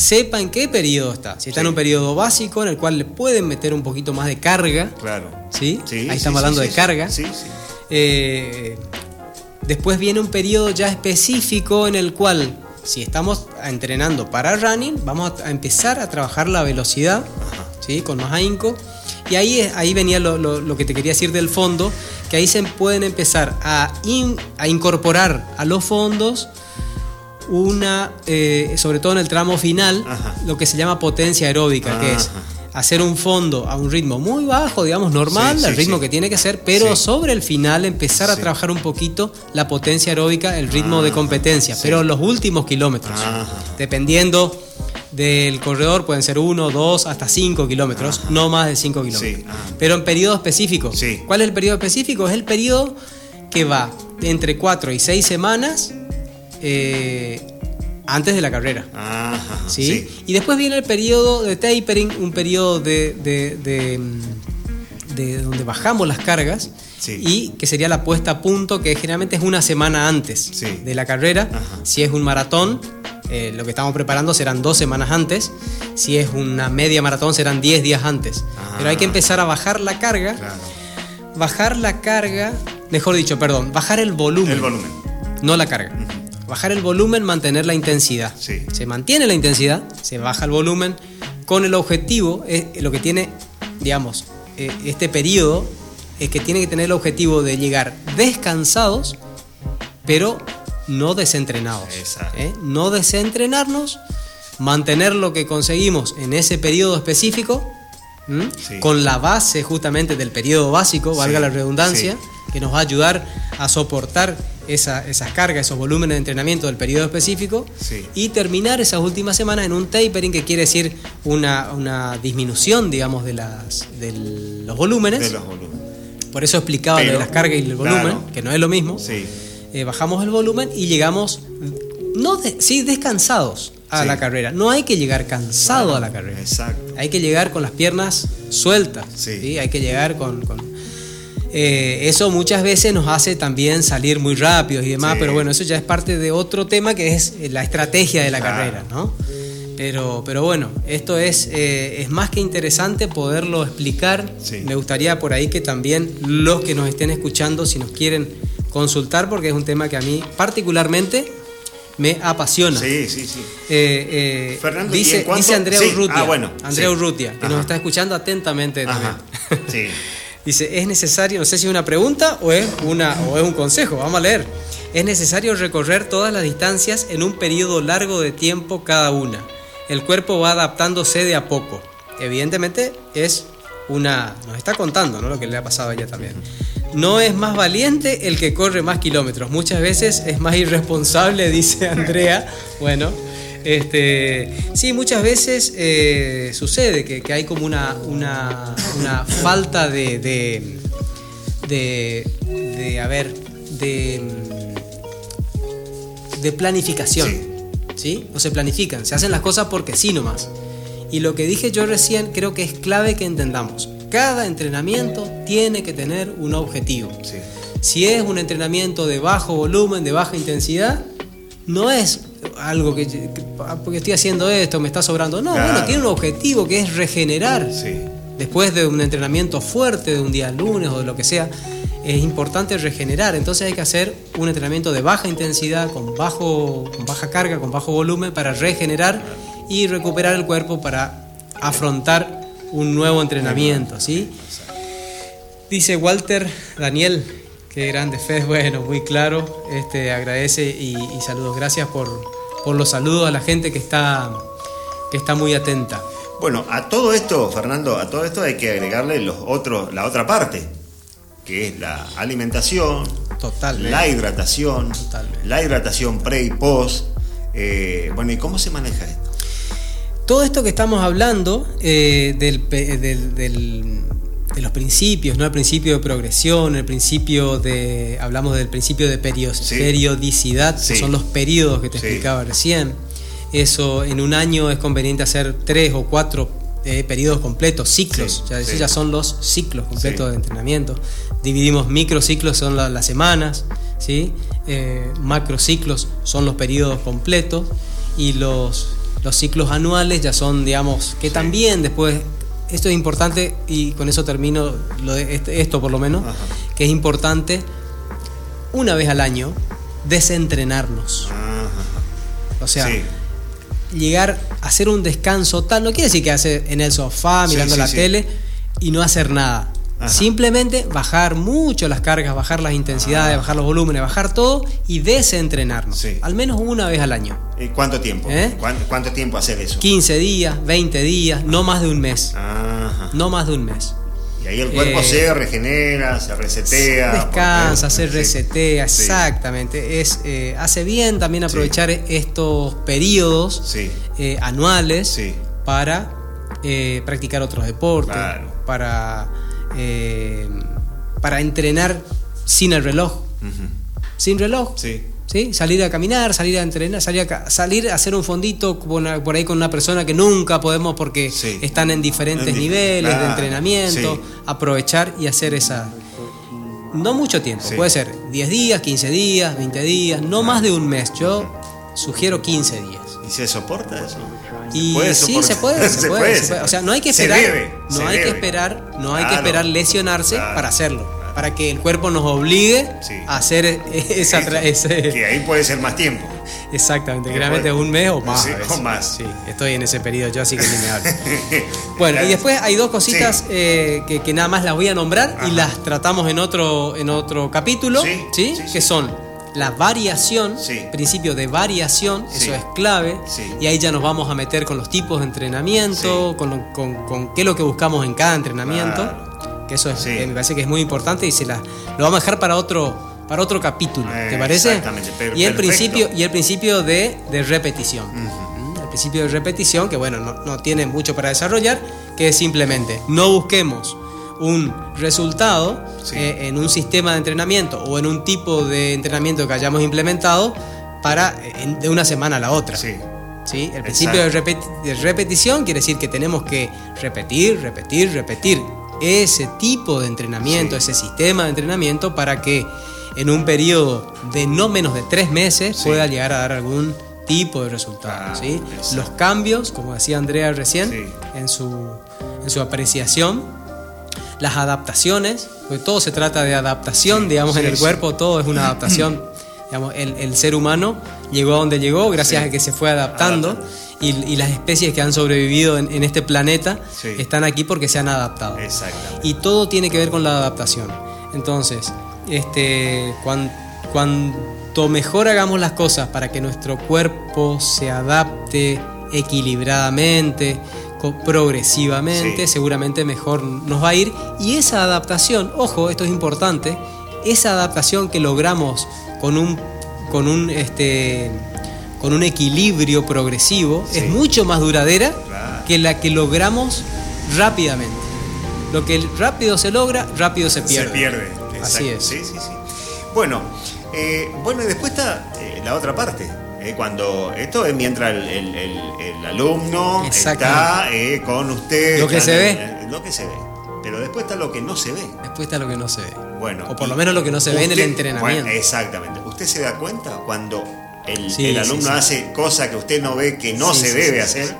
B: sepa en qué periodo está. Si está en un periodo básico en el cual le pueden meter un poquito más de carga,
A: Claro.
B: ¿sí?
A: Sí,
B: Ahí
A: sí,
B: estamos
A: sí,
B: hablando de carga.
A: Sí, sí.
B: Eh, después viene un periodo ya específico en el cual, si estamos entrenando para running, vamos a empezar a trabajar la velocidad, ¿sí? con más ahínco. Y ahí, ahí venía lo, lo- lo que te quería decir del fondo, que ahí se pueden empezar a, in- a incorporar a los fondos una, eh, sobre todo en el tramo final,
A: Ajá.
B: lo que se llama potencia aeróbica, que es hacer un fondo a un ritmo muy bajo, digamos normal,
A: Sí, sí,
B: al ritmo
A: sí.
B: que tiene que ser, pero sobre el final empezar a trabajar un poquito la potencia aeróbica, el ritmo de
A: Ajá,
B: competencia, pero los últimos kilómetros, dependiendo del corredor, pueden ser uno, dos, hasta cinco kilómetros,
A: Ajá.
B: no más de cinco kilómetros.
A: Sí, ajá.
B: Pero en periodo específico.
A: Sí.
B: ¿Cuál es el periodo específico? Es el periodo que va entre cuatro y seis semanas eh, antes de la carrera.
A: Ajá.
B: ¿sí?
A: Sí.
B: Y después viene el periodo de tapering, un periodo de, de- de, mm, de donde bajamos las cargas
A: Sí.
B: y que sería la puesta a punto, que generalmente es una semana antes
A: Sí.
B: de la carrera.
A: Ajá.
B: Si es un maratón, eh, lo que estamos preparando serán dos semanas antes. Si es una media maratón, serán 10 días antes.
A: Ah.
B: Pero hay que empezar a bajar la carga.
A: Claro.
B: Bajar la carga, mejor dicho, perdón, bajar el volumen.
A: El volumen.
B: No la carga. Bajar el volumen, mantener la intensidad.
A: Sí.
B: Se mantiene la intensidad, se baja el volumen con el objetivo, eh, lo que tiene, digamos, eh, este periodo es que tiene que tener el objetivo de llegar descansados, pero no desentrenados. ¿eh? No desentrenarnos, mantener lo que conseguimos en ese periodo específico, con la base justamente del periodo básico, valga la redundancia, que nos va a ayudar a soportar esa, esas cargas, esos volúmenes de entrenamiento del periodo específico y terminar esas últimas semanas en un tapering, que quiere decir una, disminución, digamos, de, las, de los volúmenes. Por eso explicaba lo de las cargas y el volumen, que no es lo mismo. Eh, bajamos el volumen y llegamos, no sí, descansados a la carrera. No hay que llegar cansado a la carrera. Exacto. Hay que llegar con las piernas sueltas. Sí. Hay que llegar con eh, eso muchas veces nos hace también salir muy rápidos y demás, pero bueno, eso ya es parte de otro tema que es eh, la estrategia de la carrera, ¿no? Pero, pero bueno, esto es, eh, es más que interesante poderlo explicar. Me gustaría por ahí que también los que nos estén escuchando, si nos quieren consultar, porque es un tema que a mí particularmente me apasiona.
A: Sí, sí, sí.
B: Fernando, dice, dice Andrea Urrutia, ah, bueno, Andrea Urrutia, que nos está escuchando atentamente también. Sí. Dice, es necesario, no sé si es una pregunta o es, una, o es un consejo, vamos a leer. Es necesario recorrer todas las distancias en un periodo largo de tiempo cada una. El cuerpo va adaptándose de a poco. Evidentemente es una... Nos está contando ¿no? lo que le ha pasado a ella también. No es más valiente el que corre más kilómetros. Muchas veces es más irresponsable, dice Andrea. Bueno, este, sí, muchas veces eh, sucede que, hay como una, una, falta de, de, de, a ver, de, de planificación. Sí. No se planifican, se hacen las cosas porque sí nomás. Y lo que dije yo recién creo que es clave que entendamos. Cada entrenamiento tiene que tener un objetivo. Si es un entrenamiento de bajo volumen, de baja intensidad, no es algo que, porque estoy haciendo esto, me está sobrando. No, bueno, tiene un objetivo que es regenerar. Después de un entrenamiento fuerte, de un día lunes o de lo que sea, es importante regenerar. Entonces hay que hacer un entrenamiento de baja intensidad, con, bajo, con baja carga, con bajo volumen, para regenerar y recuperar el cuerpo para afrontar un nuevo entrenamiento. ¿sí? Dice Walter Daniel, Qué grande, fe, bueno, muy claro. Este, agradece y, saludos. Gracias por, los saludos a la gente que está, que está muy atenta.
A: Bueno, a todo esto, Fernando, a todo esto hay que agregarle los otros, la otra parte, que es la alimentación, la hidratación, la hidratación pre y post. Eh, bueno, ¿y cómo se maneja esto?
B: Todo esto que estamos hablando eh, del, del de los principios, ¿no? El principio de progresión, el principio de. Hablamos del principio de periodicidad, que son los periodos que te explicaba recién. Eso en un año es conveniente hacer tres o cuatro eh, periodos completos, ciclos. ya, ya son los ciclos completos de entrenamiento. Dividimos microciclos, son las semanas, ¿sí? Eh, macrociclos son los periodos completos. Y los, los ciclos anuales ya son, digamos, que también después esto es importante y con eso termino lo de este, esto por lo menos, que es importante una vez al año desentrenarnos. O sea, llegar a hacer un descanso tal, no quiere decir que hace en el sofá mirando la tele y no hacer nada. Simplemente bajar mucho las cargas, bajar las intensidades, ah. bajar los volúmenes, bajar todo y desentrenarnos. Al menos una vez al año.
A: ¿Y cuánto tiempo? ¿Eh? ¿Cuánto, tiempo hacer eso?
B: 15 días, 20 días, no más de un mes. No más de un mes.
A: Y ahí el cuerpo eh, se regenera, se resetea.
B: Descansa, se resetea, exactamente. Es, eh, hace bien también aprovechar estos periodos anuales para practicar otros deportes, para eh, para entrenar sin el reloj. Sin reloj. Sí. ¿Sí? Salir a caminar, salir a entrenar, salir a, salir a hacer un fondito por ahí con una persona que nunca podemos porque están en diferentes niveles de entrenamiento, aprovechar y hacer esa... No mucho tiempo, puede ser 10 días, 15 días, 20 días, no más de un mes. Yo sugiero 15 días.
A: ¿Y se soporta eso?
B: Y sí, se puede, se, puede, O sea, no hay que esperar, no hay que esperar, no hay que esperar lesionarse para hacerlo, para que el cuerpo nos obligue a hacer esa ese...
A: que ahí puede ser más tiempo.
B: Exactamente, generalmente un mes o más.
A: o más.
B: Sí, estoy en ese periodo yo, así que ni me hablo. bueno, y después hay dos cositas eh, que, nada más las voy a nombrar y las tratamos en otro, en otro capítulo, ¿sí? Que son la variación, principio de variación, eso es clave, y ahí ya nos vamos a meter con los tipos de entrenamiento, con, con, qué es lo que buscamos en cada entrenamiento, que eso es, me parece que es muy importante y se la, lo vamos a dejar para otro, para otro capítulo, ¿te parece?
A: Exactamente,
B: y el principio Y el principio de, repetición. ¿Mm? El principio de repetición, que bueno, no, no tiene mucho para desarrollar, que es simplemente no busquemos un resultado eh, en un sistema de entrenamiento o en un tipo de entrenamiento que hayamos implementado para de una semana a la otra. Sí. ¿Sí? El principio de, repetición quiere decir que tenemos que repetir, repetir, repetir ese tipo de entrenamiento, ese sistema de entrenamiento para que en un periodo de no menos de tres meses pueda llegar a dar algún tipo de resultado. ¿sí? Los cambios, como decía Andrea recién en, su, en su apreciación, las adaptaciones, porque todo se trata de adaptación, digamos, en el cuerpo, todo es una adaptación. digamos, el, ser humano llegó a donde llegó gracias a que se fue adaptando. Y, las especies que han sobrevivido en, este planeta están aquí porque se han adaptado. Y todo tiene que ver con la adaptación. Entonces, este, cuanto mejor hagamos las cosas para que nuestro cuerpo se adapte equilibradamente, progresivamente, seguramente mejor nos va a ir. Y esa adaptación, ojo, esto es importante, esa adaptación que logramos con un, con un, este, con un equilibrio progresivo es mucho más duradera que la que logramos rápidamente. Lo que rápido se logra, rápido se pierde.
A: Se pierde.
B: Así es.
A: Sí, sí, sí. Bueno, eh, bueno, y después está eh, la otra parte eh, cuando esto es mientras el, alumno está eh, con usted.
B: Lo que se ve.
A: Eh, lo que se ve. Pero después está lo que no se ve.
B: Después está lo que no se ve.
A: Bueno.
B: O por lo menos lo que no se ve en el entrenamiento.
A: exactamente. ¿Usted se da cuenta cuando el, alumno hace cosas que usted no ve que no se debe hacer?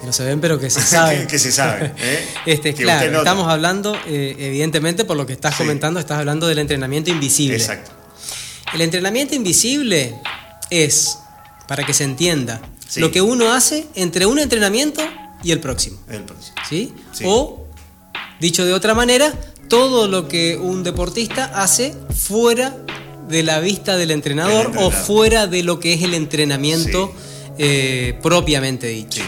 B: Que no se ven, pero que se saben.
A: que, se sabe.
B: este, claro, estamos hablando, evidentemente, por lo que estás comentando, estás hablando del entrenamiento invisible.
A: Exacto.
B: El entrenamiento invisible es para que se entienda. Lo que uno hace entre un entrenamiento y el próximo.
A: El próximo.
B: ¿Sí? O, dicho de otra manera, todo lo que un deportista hace fuera de la vista del entrenador, o fuera de lo que es el entrenamiento eh, propiamente dicho.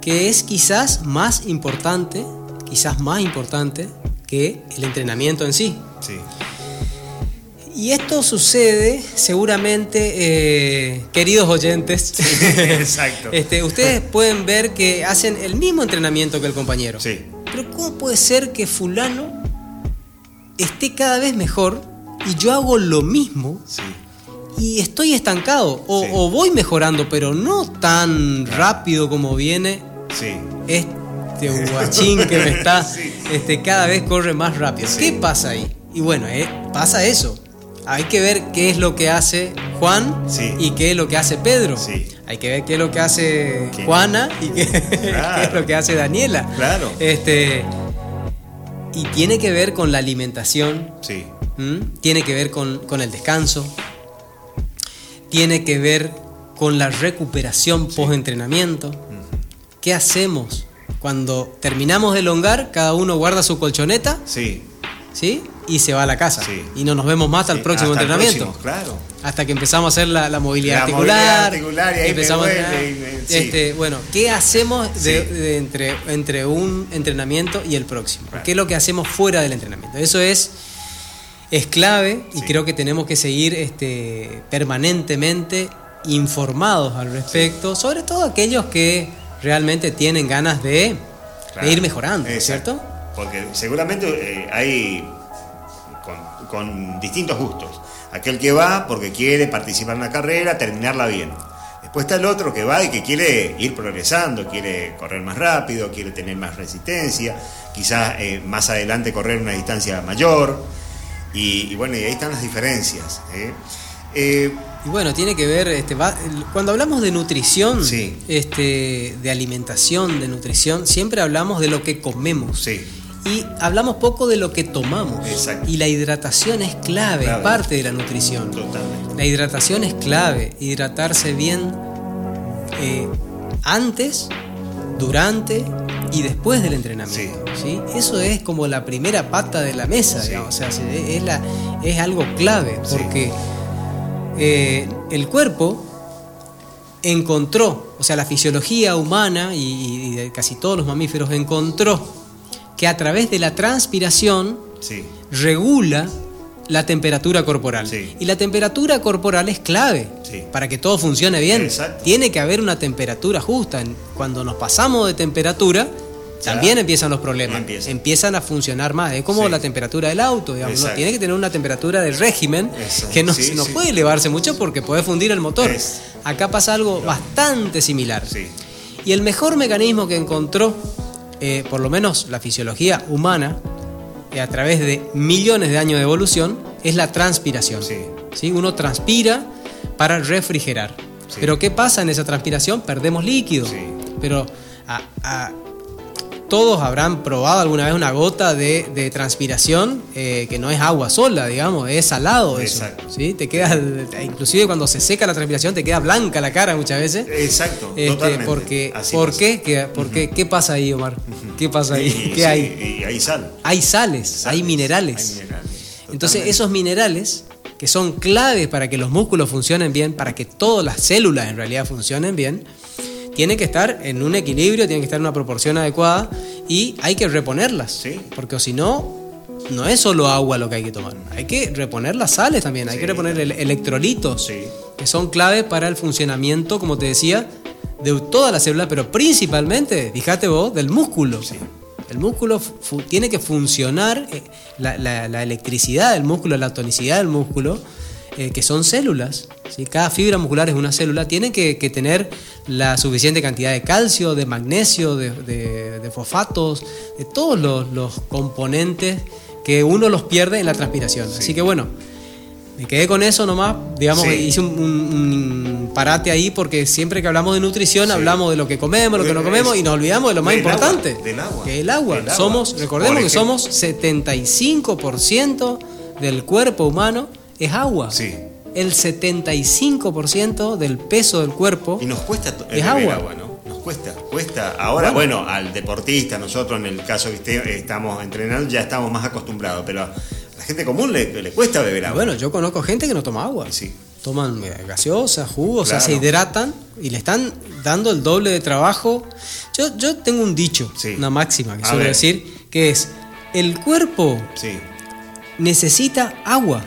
B: Que es quizás más importante, quizás más importante que el entrenamiento en sí.
A: Sí.
B: Y esto sucede seguramente, eh, queridos oyentes,
A: exacto.
B: este, ustedes pueden ver que hacen el mismo entrenamiento que el compañero.
A: Sí.
B: Pero ¿cómo puede ser que fulano esté cada vez mejor y yo hago lo mismo
A: sí.
B: y estoy estancado? O, voy mejorando, pero no tan rápido como viene
A: sí.
B: este guachín que me está, este, cada vez corre más rápido. ¿Qué pasa ahí? Y bueno, eh, pasa eso hay que ver qué es lo que hace Juan y qué es lo que hace Pedro. Hay que ver qué es lo que hace Juana y qué, es lo que hace Daniela.
A: Claro.
B: Este, y tiene que ver con la alimentación.
A: Sí.
B: Tiene que ver con, el descanso. Tiene que ver con la recuperación post-entrenamiento. ¿Qué hacemos? Cuando terminamos de elongar, cada uno guarda su colchoneta.
A: Sí.
B: ¿Sí? Y se va a la casa. Y no nos vemos más hasta el próximo entrenamiento.
A: claro.
B: Hasta que empezamos a hacer la, movilidad articular.
A: articular y ahí
B: empezamos este, bueno, ¿qué hacemos de, entre, entre un entrenamiento y el próximo? ¿Qué es lo que hacemos fuera del entrenamiento? Eso es, es clave y creo que tenemos que seguir este, permanentemente informados al respecto, sobre todo aquellos que realmente tienen ganas de, ir mejorando, ¿cierto?
A: Porque seguramente eh, hay con distintos gustos. Aquel que va porque quiere participar en la carrera, terminarla bien. Después está el otro que va y que quiere ir progresando, quiere correr más rápido, quiere tener más resistencia, quizás eh, más adelante correr una distancia mayor. Y, bueno, y ahí están las diferencias. ¿eh?
B: Eh, y bueno, tiene que ver, este, cuando hablamos de nutrición, este, de alimentación, de nutrición, siempre hablamos de lo que comemos.
A: Sí.
B: Y hablamos poco de lo que tomamos. Y la hidratación es clave, parte de la nutrición.
A: Totalmente.
B: La hidratación es clave. Hidratarse bien eh, antes, durante y después del entrenamiento. Sí. Eso es como la primera pata de la mesa, O sea, es, la, es algo clave, porque eh, el cuerpo encontró, o sea, la fisiología humana y, de casi todos los mamíferos encontró que a través de la transpiración regula la temperatura corporal. Y la temperatura corporal es clave para que todo funcione bien. Tiene que haber una temperatura justa. Cuando nos pasamos de temperatura, también empiezan los problemas. Empiezan a funcionar más. Es como la temperatura del auto, digamos. Tiene que tener una temperatura de régimen que no, puede elevarse mucho porque puede fundir el motor. Acá pasa algo bastante similar. Y el mejor mecanismo que encontró, eh, por lo menos la fisiología humana, eh, a través de millones de años de evolución, es la transpiración. Sí. Uno transpira para refrigerar. Pero ¿qué pasa en esa transpiración? Perdemos líquido. Pero a, todos habrán probado alguna vez una gota de, transpiración eh, que no es agua sola, digamos, es salado eso. ¿sí? Te queda, inclusive cuando se seca la transpiración, te queda blanca la cara muchas veces.
A: Exacto,
B: este, totalmente. Porque, ¿Por qué? ¿Qué, ¿Qué pasa ahí, Omar? ¿Qué pasa ahí? ¿Qué hay?
A: hay sal.
B: Hay sales, hay minerales. Entonces, esos minerales que son claves para que los músculos funcionen bien, para que todas las células en realidad funcionen bien, tiene que estar en un equilibrio, tiene que estar en una proporción adecuada y hay que reponerlas. ¿Sí? Porque si no, no es solo agua lo que hay que tomar. Hay que reponer las sales también, hay que reponer electrolitos, que son clave para el funcionamiento, como te decía, de toda la célula, pero principalmente, fíjate vos, del músculo. El músculo tiene que funcionar, eh, la, electricidad del músculo, la tonicidad del músculo, eh, que son células. Cada fibra muscular es una célula, tiene que, tener la suficiente cantidad de calcio, de magnesio, de, fosfatos, de todos los, componentes que uno los pierde en la transpiración. Así que bueno, me quedé con eso nomás, digamos, hice un, parate ahí porque siempre que hablamos de nutrición hablamos de lo que comemos, lo que no comemos y nos olvidamos de lo más importante,
A: del agua.
B: que el agua. Somos, recordemos que somos 75% del cuerpo humano es agua.
A: Sí
B: el 75% del peso del cuerpo.
A: Y nos cuesta es agua. ¿no? Nos cuesta, cuesta. Ahora, bueno. al deportista, nosotros en el caso que estamos entrenando, ya estamos más acostumbrados, pero a la gente común le, cuesta beber agua.
B: Bueno, yo conozco gente que no toma agua.
A: Sí.
B: Toman eh, gaseosa, jugos, se hidratan y le están dando el doble de trabajo. Yo, yo tengo un dicho, una máxima que suelo decir, que es, el cuerpo necesita agua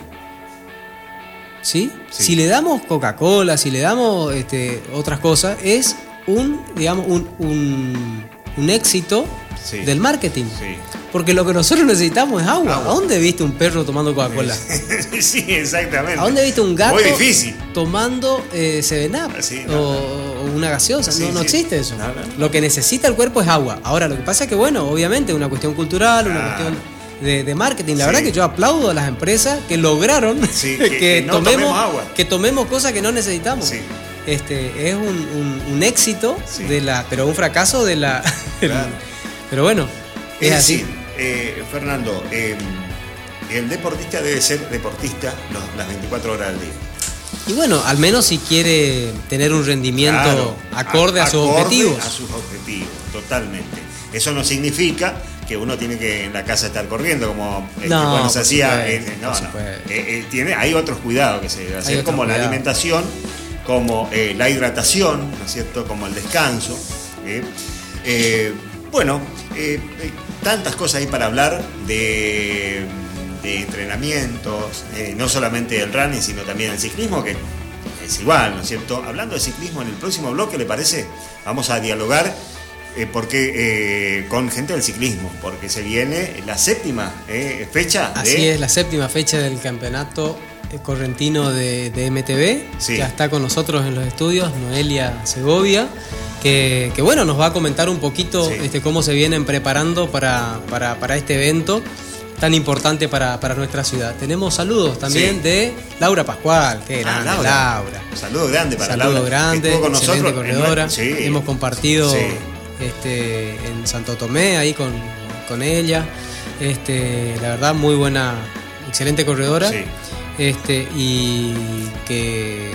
B: ¿sí? Si le damos Coca-Cola, si le damos este, otras cosas, es un, digamos, un, un, éxito del marketing. Porque lo que nosotros necesitamos es agua. ¿A dónde viste un perro tomando Coca-Cola?
A: sí, exactamente.
B: ¿A dónde viste un gato tomando eh, Seven Up? o, una gaseosa? no, no existe eso. Lo que necesita el cuerpo es agua. Ahora, lo que pasa es que, bueno, obviamente, una cuestión cultural, una cuestión de, marketing. La verdad que yo aplaudo a las empresas que lograron que, tomemos, agua. que tomemos cosas que no necesitamos. Este, es un, éxito de la, pero un fracaso de la. pero bueno, es, así.
A: Eh, Fernando, em, el deportista debe ser deportista las 24 horas al día.
B: Y bueno, al menos si quiere tener un rendimiento acorde a, sus objetivos.
A: A sus objetivos, totalmente. Eso no significa que uno tiene que en la casa estar corriendo, como no, se hacía. no, no. Eh, eh, tiene, hay otros cuidados que se deben hacer, como la alimentación, como eh, la hidratación, ¿no es cierto? Como el descanso. bueno, tantas cosas hay para hablar de, de entrenamientos, no solamente el running, sino también el ciclismo, que es igual, ¿no es cierto? Hablando de ciclismo, en el próximo bloque, ¿le parece? Vamos a dialogar eh, porque eh, con gente del ciclismo, porque se viene la séptima eh, fecha.
B: Así es, la séptima fecha del campeonato correntino de, MTV. Ya está con nosotros en los estudios Noelia Segovia, que, bueno, nos va a comentar un poquito este, cómo se vienen preparando para, para, este evento tan importante para, nuestra ciudad. Tenemos saludos también de Laura Pascual, que ah, grande, Laura.
A: Un saludo grande para
B: Laura.
A: Saludo
B: grande, con nosotros, corredora. Hemos compartido este, en Santo Tomé, ahí con, ella. Este, la verdad, muy buena, excelente corredora. Este, y que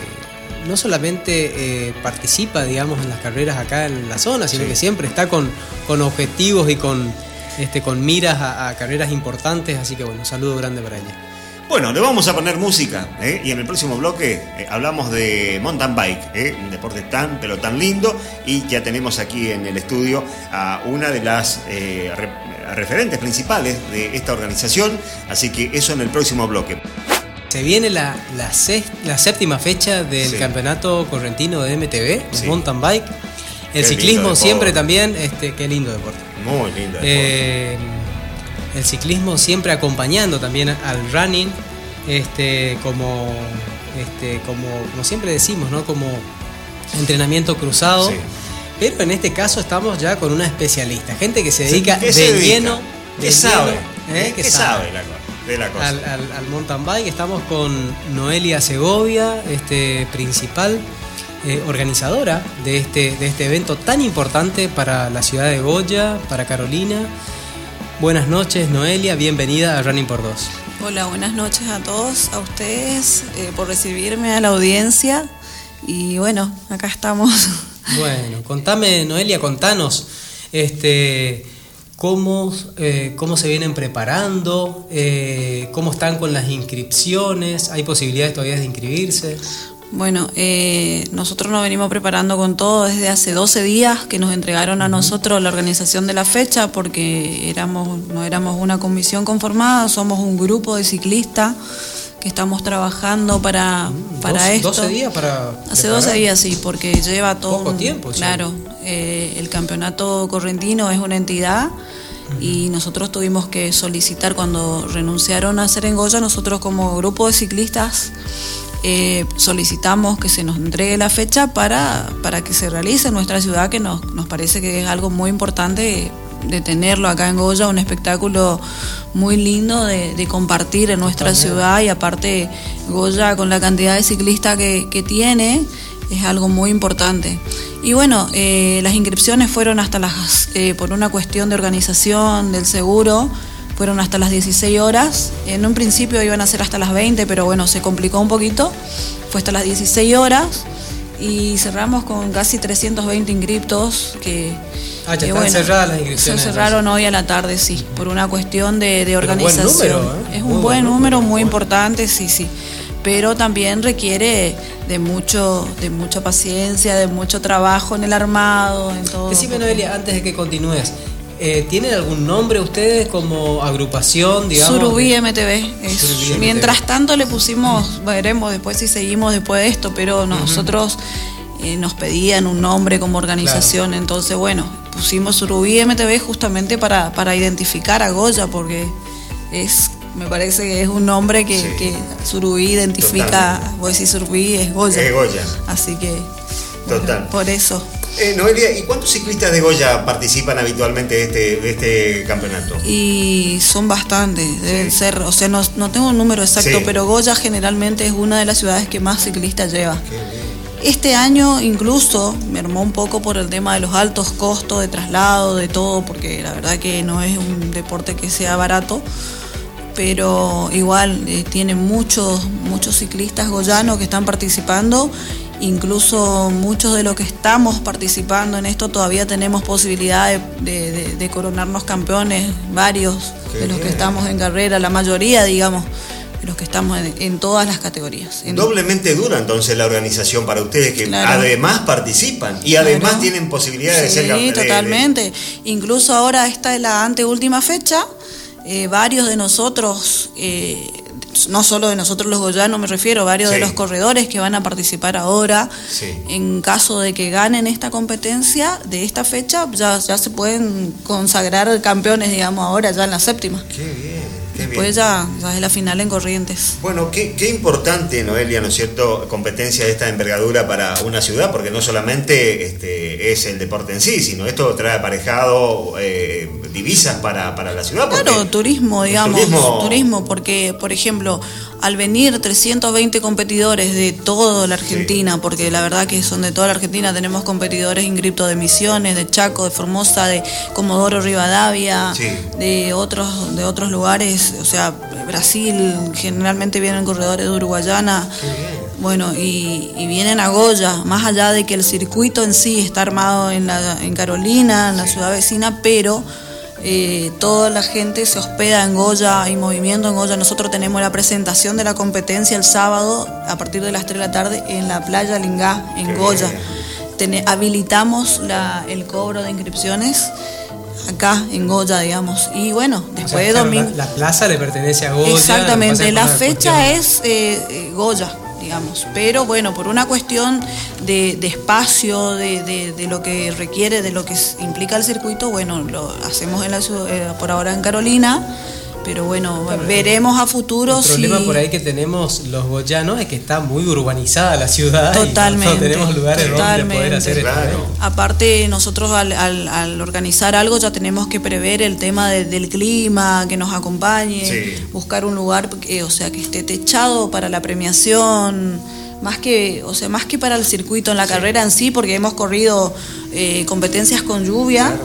B: no solamente eh, participa, digamos, en las carreras acá en la zona, sino que siempre está con, con objetivos y con, este, con miras a, carreras importantes. Así que bueno, un saludo grande para ella.
A: Bueno, le vamos a poner música ¿eh? y en el próximo bloque eh, hablamos de mountain bike, ¿eh? un deporte tan pero tan lindo y ya tenemos aquí en el estudio a una de las referentes principales de esta organización, así que eso en el próximo bloque.
B: Se viene la, la, séptima fecha del campeonato correntino de MTV, mountain bike. El ciclismo siempre también, este, qué lindo deporte.
A: Muy lindo deporte
B: el ciclismo siempre acompañando también al running, este, como, este, como, como siempre decimos, ¿no? como entrenamiento cruzado. Pero en este caso estamos ya con una especialista, gente que se dedica de lleno.
A: ¿Qué sabe? ¿eh? ¿Qué, sabe, de la cosa?
B: Al, mountain bike estamos con Noelia Segovia, este, principal eh, organizadora de este, de este evento tan importante para la ciudad de Goya, para Carolina Buenas noches, Noelia, bienvenida a Running por Dos.
D: Hola, buenas noches a todos, a ustedes, eh, por recibirme a la audiencia. Y bueno, acá estamos.
B: Bueno, contame, Noelia, contanos, este, cómo, eh, cómo se vienen preparando, eh, cómo están con las inscripciones, ¿hay posibilidades todavía de inscribirse?
D: Bueno, eh, nosotros nos venimos preparando con todo desde hace 12 días que nos entregaron a nosotros la organización de la fecha porque éramos, no éramos una comisión conformada, somos un grupo de ciclistas que estamos trabajando para, mm, para esto.
B: ¿12 días para.?
D: Hace 12 días, sí, porque lleva todo.
B: Poco tiempo,
D: Claro, eh, el campeonato correntino es una entidad y nosotros tuvimos que solicitar cuando renunciaron a ser en Goya, nosotros como grupo de ciclistas eh, solicitamos que se nos entregue la fecha para, para que se realice en nuestra ciudad, que nos, nos parece que es algo muy importante de tenerlo acá en Goya, un espectáculo muy lindo de, compartir en nuestra ciudad y aparte Goya con la cantidad de ciclistas que, que tiene es algo muy importante. Y bueno, eh, las inscripciones fueron hasta las, eh, por una cuestión de organización del seguro, fueron hasta las 16 horas. En un principio iban a ser hasta las 20, pero bueno, se complicó un poquito. Fue hasta las 16 horas y cerramos con casi 320 inscriptos que...
B: Ah, ya están cerradas las inscripciones.
D: Se cerraron hoy a la tarde, sí, por una cuestión de, organización. ¿eh? Es un buen número, muy importante, sí, sí. Pero también requiere de mucho, de mucha paciencia, de mucho trabajo en el armado, en todo.
B: Decime, Noelia, antes de que continúes, eh, ¿Tienen algún nombre ustedes como agrupación, digamos?
D: Surubí MTV. Mientras tanto le pusimos, veremos después si seguimos después de esto, pero nosotros eh, nos pedían un nombre como organización, entonces bueno, pusimos Surubí MTV justamente para, para identificar a Goya, porque es me parece que es un nombre que, Surubí identifica, voy a decir Surubí es Goya.
A: Es Goya.
D: Así que Total. por eso.
A: Eh, Noelia, ¿y cuántos ciclistas de Goya participan habitualmente de este, este campeonato?
D: Y son bastantes, deben ser, o sea, no, tengo un número exacto, pero Goya generalmente es una de las ciudades que más ciclistas lleva. Este año incluso me armó un poco por el tema de los altos costos de traslado, de todo, porque la verdad que no es un deporte que sea barato, pero igual eh, tiene muchos, muchos ciclistas goyanos que están participando Incluso muchos de los que estamos participando en esto todavía tenemos posibilidad de, coronarnos campeones, varios de los que estamos en carrera, la mayoría, digamos, de los que estamos en, todas las categorías.
A: Doblemente dura entonces la organización para ustedes que además participan y además tienen posibilidad de ser campeones.
D: Sí, totalmente. Incluso ahora esta es la anteúltima fecha. Eh, varios de nosotros eh, no solo de nosotros los goyanos me refiero, varios de los corredores que van a participar ahora, en caso de que ganen esta competencia de esta fecha, ya, ya se pueden consagrar campeones, digamos, ahora ya en la séptima.
A: Qué bien.
D: Después ya, ya, es la final en Corrientes.
A: Bueno, qué, qué, importante, Noelia, ¿no es cierto?, competencia de esta envergadura para una ciudad, porque no solamente este, es el deporte en sí, sino esto trae aparejado eh, divisas para, para, la ciudad.
D: Claro, turismo, digamos, turismo. porque, por ejemplo, al venir 320 competidores de toda la Argentina, porque la verdad que son de toda la Argentina, tenemos competidores inscriptos de Misiones, de Chaco, de Formosa, de Comodoro Rivadavia, de otros, de otros lugares o sea, Brasil, generalmente vienen corredores de Uruguayana. Bueno, y, vienen a Goya, más allá de que el circuito en sí está armado en, la, en Carolina, en la ciudad vecina, pero eh, toda la gente se hospeda en Goya, hay movimiento en Goya. Nosotros tenemos la presentación de la competencia el sábado a partir de las 3 de la tarde en la playa Lingá, en Goya. habilitamos el cobro de inscripciones acá en Goya, digamos. Y bueno, después de domingo.
B: La, plaza le pertenece a Goya.
D: Exactamente, la fecha es eh, eh, Goya digamos. Pero bueno, por una cuestión de, espacio, de, lo que requiere, de lo que implica el circuito, bueno, lo hacemos en la, eh, por ahora en Carolina pero bueno, veremos a futuro.
B: El problema por ahí que tenemos los goyanos es que está muy urbanizada la ciudad.
D: Totalmente.
B: Y no tenemos lugares donde poder hacer esto.
D: Aparte, nosotros al, organizar algo ya tenemos que prever el tema del clima, que nos acompañe, buscar un lugar, que, o sea, que esté techado para la premiación más que, o sea, más que para el circuito en la carrera en sí, porque hemos corrido eh, competencias con lluvia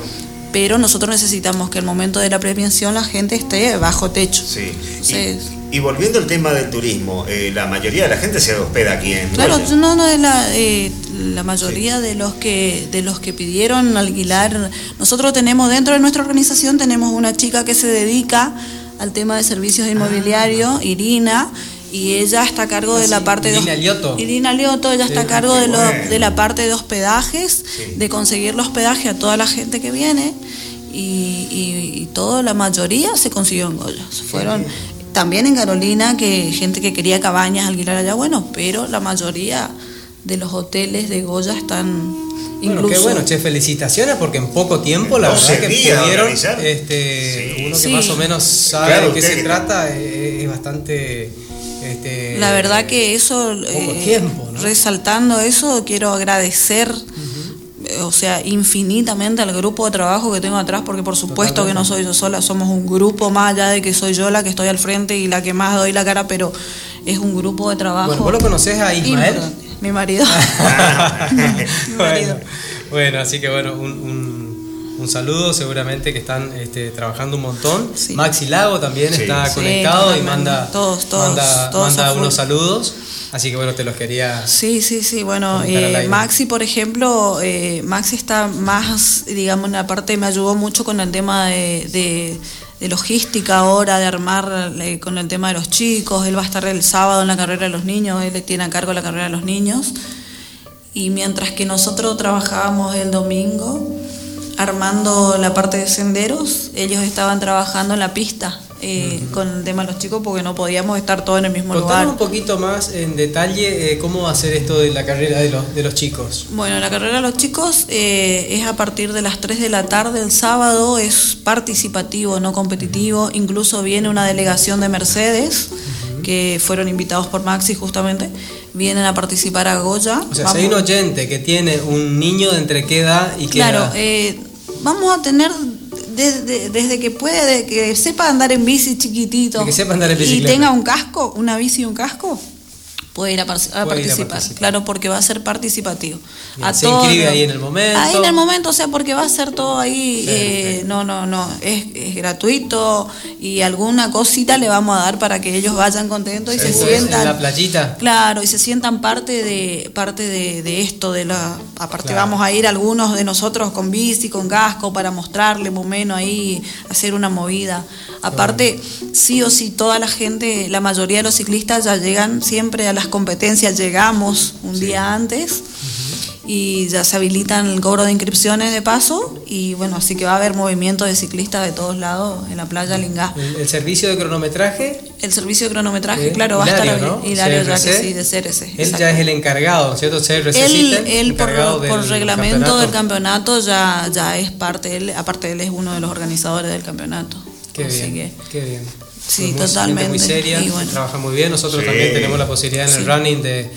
D: pero nosotros necesitamos que al momento de la premiación la gente esté bajo techo.
A: Sí. y, volviendo al tema del turismo, eh, la mayoría de la gente se hospeda aquí en
D: Claro, no, no, la, eh, la mayoría de los que de los que pidieron alquilar, nosotros tenemos dentro de nuestra organización tenemos una chica que se dedica al tema de servicios inmobiliarios, Irina y ella está a cargo de la parte
B: Irina de Lioto.
D: Irina Lioto, ella está a cargo de, de la parte de hospedajes, de conseguir el hospedaje a toda la gente que viene. Y, y, toda la mayoría se consiguió en Goya. Fueron también en Carolina que gente que quería cabañas alquilar allá, bueno, pero la mayoría de los hoteles de Goya están
B: bueno, qué bueno, che, felicitaciones porque en poco tiempo la verdad que pudieron, este, uno que más o menos sabe de qué se trata, es bastante este,
D: la verdad que eso, eh, resaltando eso, quiero agradecer, o sea, infinitamente al grupo de trabajo que tengo atrás, porque por supuesto que no soy yo sola, somos un grupo más allá de que soy yo la que estoy al frente y la que más doy la cara, pero es un grupo de trabajo.
B: Bueno, ¿vos lo conoces a Ismael?
D: Mi marido.
B: Mi marido. Bueno, así que bueno, un un saludo, seguramente que están este, trabajando un montón. Maxi Lago también está conectado y manda, todos, manda, unos saludos. Así que bueno, te los quería.
D: Sí, sí, sí. Bueno, eh, Maxi, por ejemplo, eh, Maxi está más, digamos, en la parte, me ayudó mucho con el tema de, logística ahora, de armar eh, con el tema de los chicos. Él va a estar el sábado en la carrera de los niños, él tiene a cargo la carrera de los niños. Y mientras que nosotros trabajábamos el domingo, armando la parte de senderos, ellos estaban trabajando en la pista eh, con el tema de los chicos porque no podíamos estar todos en el mismo lugar.
B: un poquito más en detalle eh, cómo va a ser esto de la carrera de los, de los chicos.
D: Bueno, la carrera de los chicos eh, es a partir de las 3 de la tarde el sábado, es participativo, no competitivo, incluso viene una delegación de Mercedes que fueron invitados por Maxi justamente, vienen a participar a Goya.
B: O sea, si hay un oyente que tiene un niño de entre qué edad y qué
D: Claro, vamos a tener desde, desde que puede, que sepa andar en bici chiquitito
B: que sepa andar en
D: y tenga un casco, una bici y un casco, puede ir a, participar, claro, porque va a ser participativo.
B: se inscribe ahí en el momento.
D: Ahí en el momento, o sea, porque va a ser todo ahí, eh, no, no, no, es, gratuito y alguna cosita le vamos a dar para que ellos vayan contentos y se sientan.
B: En la playita.
D: Claro, y se sientan parte de parte de, esto, de la aparte vamos a ir algunos de nosotros con bici, con casco, para mostrarle más o menos ahí, hacer una movida. Aparte, sí o sí, toda la gente, la mayoría de los ciclistas ya llegan siempre a las competencias, llegamos un día antes y ya se habilitan el cobro de inscripciones de paso y bueno, así que va a haber movimiento de ciclistas de todos lados en la playa Lingá.
B: ¿El, servicio de cronometraje?
D: El servicio de cronometraje, claro, va a estar ¿no? Hilario ya que sí, de CRC.
B: Él ya es el encargado, ¿cierto? CRC
D: él, él por, por reglamento del campeonato ya, ya es parte, él, aparte él es uno de los organizadores del campeonato.
B: Qué bien, qué bien.
D: Sí, totalmente.
B: Muy seria, trabaja muy bien. Nosotros también tenemos la posibilidad en el running de,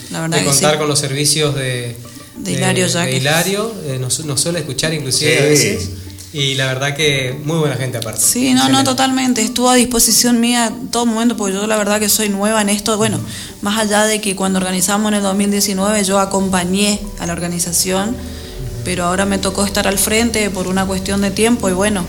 B: contar con los servicios de,
D: de Hilario.
B: De, Hilario. Eh, nos, suele escuchar inclusive a veces. Y la verdad que muy buena gente aparte.
D: Sí, no, no, totalmente. Estuvo a disposición mía todo momento, porque yo la verdad que soy nueva en esto. Bueno, más allá de que cuando organizamos en el 2019 yo acompañé a la organización, pero ahora me tocó estar al frente por una cuestión de tiempo y bueno,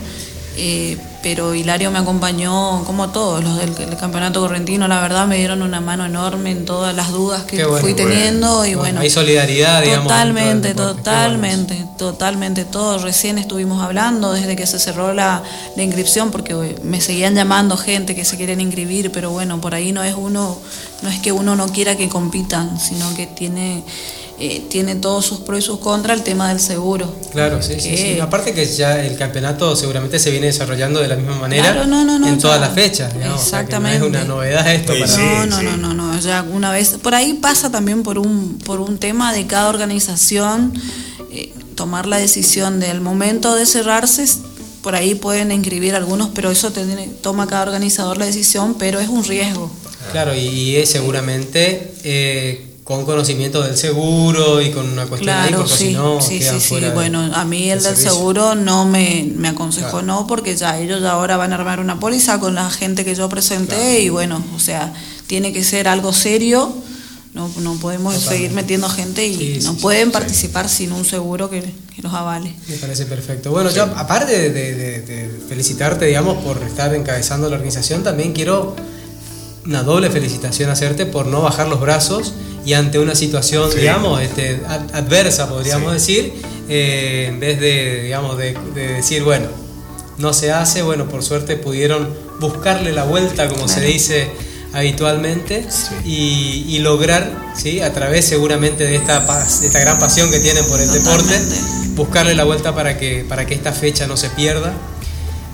D: eh, pero Hilario me acompañó como todos los del, campeonato correntino, la verdad me dieron una mano enorme en todas las dudas que fui teniendo y bueno,
B: hay solidaridad,
D: digamos. Totalmente, totalmente, totalmente todo. Recién estuvimos hablando desde que se cerró la, la inscripción porque me seguían llamando gente que se quieren inscribir, pero bueno, por ahí no es uno, no es que uno no quiera que compitan, sino que tiene eh, tiene todos sus pros y sus contras el tema del seguro.
B: Claro, sí, sí, Aparte que ya el campeonato seguramente se viene desarrollando de la misma manera en todas las fechas.
D: Exactamente.
B: no es una novedad esto
D: para no, no, no, no, ya una vez. Por ahí pasa también por un, por un tema de cada organización eh, tomar la decisión del momento de cerrarse. Por ahí pueden inscribir algunos, pero eso toma cada organizador la decisión, pero es un riesgo.
B: Claro, y, es seguramente eh, con conocimiento del seguro y con una cuestión
D: claro,
B: porque
D: sí,
B: si no
D: sí, sí, sí. Bueno, a mí el del seguro no me, me aconsejó no, porque ya ellos ahora van a armar una póliza con la gente que yo presenté y bueno, o sea, tiene que ser algo serio. No, no podemos seguir metiendo gente y no pueden participar sin un seguro que, que, los avale.
B: Me parece perfecto. Bueno, yo aparte de, de felicitarte, digamos, por estar encabezando la organización, también quiero una doble felicitación hacerte por no bajar los brazos y ante una situación, digamos, este, adversa, podríamos decir, eh, en vez de, digamos, de, decir, bueno, no se hace, bueno, por suerte pudieron buscarle la vuelta, como se dice habitualmente, y, lograr, ¿sí? a través seguramente de esta, de esta gran pasión que tienen por el deporte, buscarle la vuelta para que, para que esta fecha no se pierda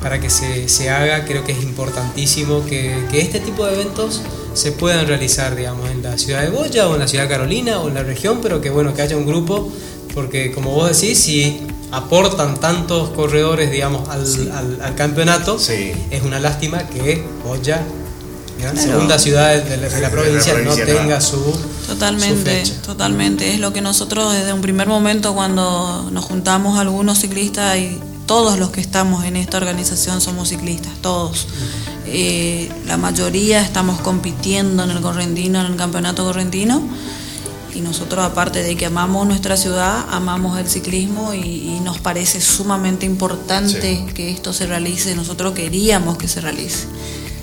B: para que se, se, haga, creo que es importantísimo que, que, este tipo de eventos se puedan realizar, digamos, en la ciudad de Boya o en la ciudad de Carolina o en la región, pero que bueno, que haya un grupo, porque como vos decís, si aportan tantos corredores, digamos, al, al, campeonato, es una lástima que Boya, segunda ciudad de la, provincia, no tenga su...
D: Totalmente, totalmente. Es lo que nosotros desde un primer momento cuando nos juntamos algunos ciclistas y todos los que estamos en esta organización somos ciclistas, todos. Eh, la mayoría estamos compitiendo en el correntino, en el campeonato correntino. Y nosotros, aparte de que amamos nuestra ciudad, amamos el ciclismo y, nos parece sumamente importante que esto se realice. Nosotros queríamos que se realice.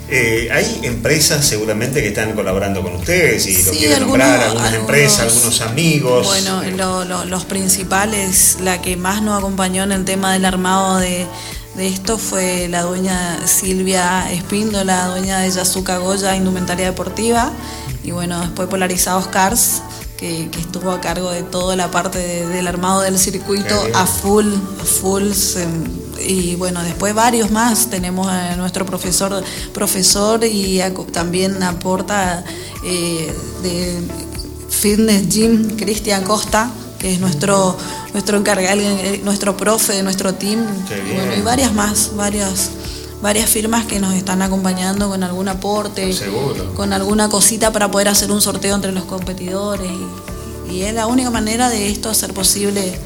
A: Eh, hay empresas seguramente que están colaborando con ustedes y lo quieren nombrar, algunas empresas, algunos amigos.
D: Bueno, los principales, la que más nos acompañó en el tema del armado de, esto fue la dueña Silvia Espíndola, dueña de Yazuca Goya Indumentaria Deportiva, y bueno, después Polarizados Cars, que, estuvo a cargo de toda la parte del armado del circuito a full, a full. y bueno, después varios más. Tenemos a nuestro profesor, profesor y también aporta eh, de Fitness Gym Cristian Costa, que es nuestro nuestro encargado, eh, nuestro profe de nuestro team. Y, bueno, y varias más, varias varias firmas que nos están acompañando con algún aporte, con alguna cosita para poder hacer un sorteo entre los competidores. Y, es la única manera de esto hacer posible.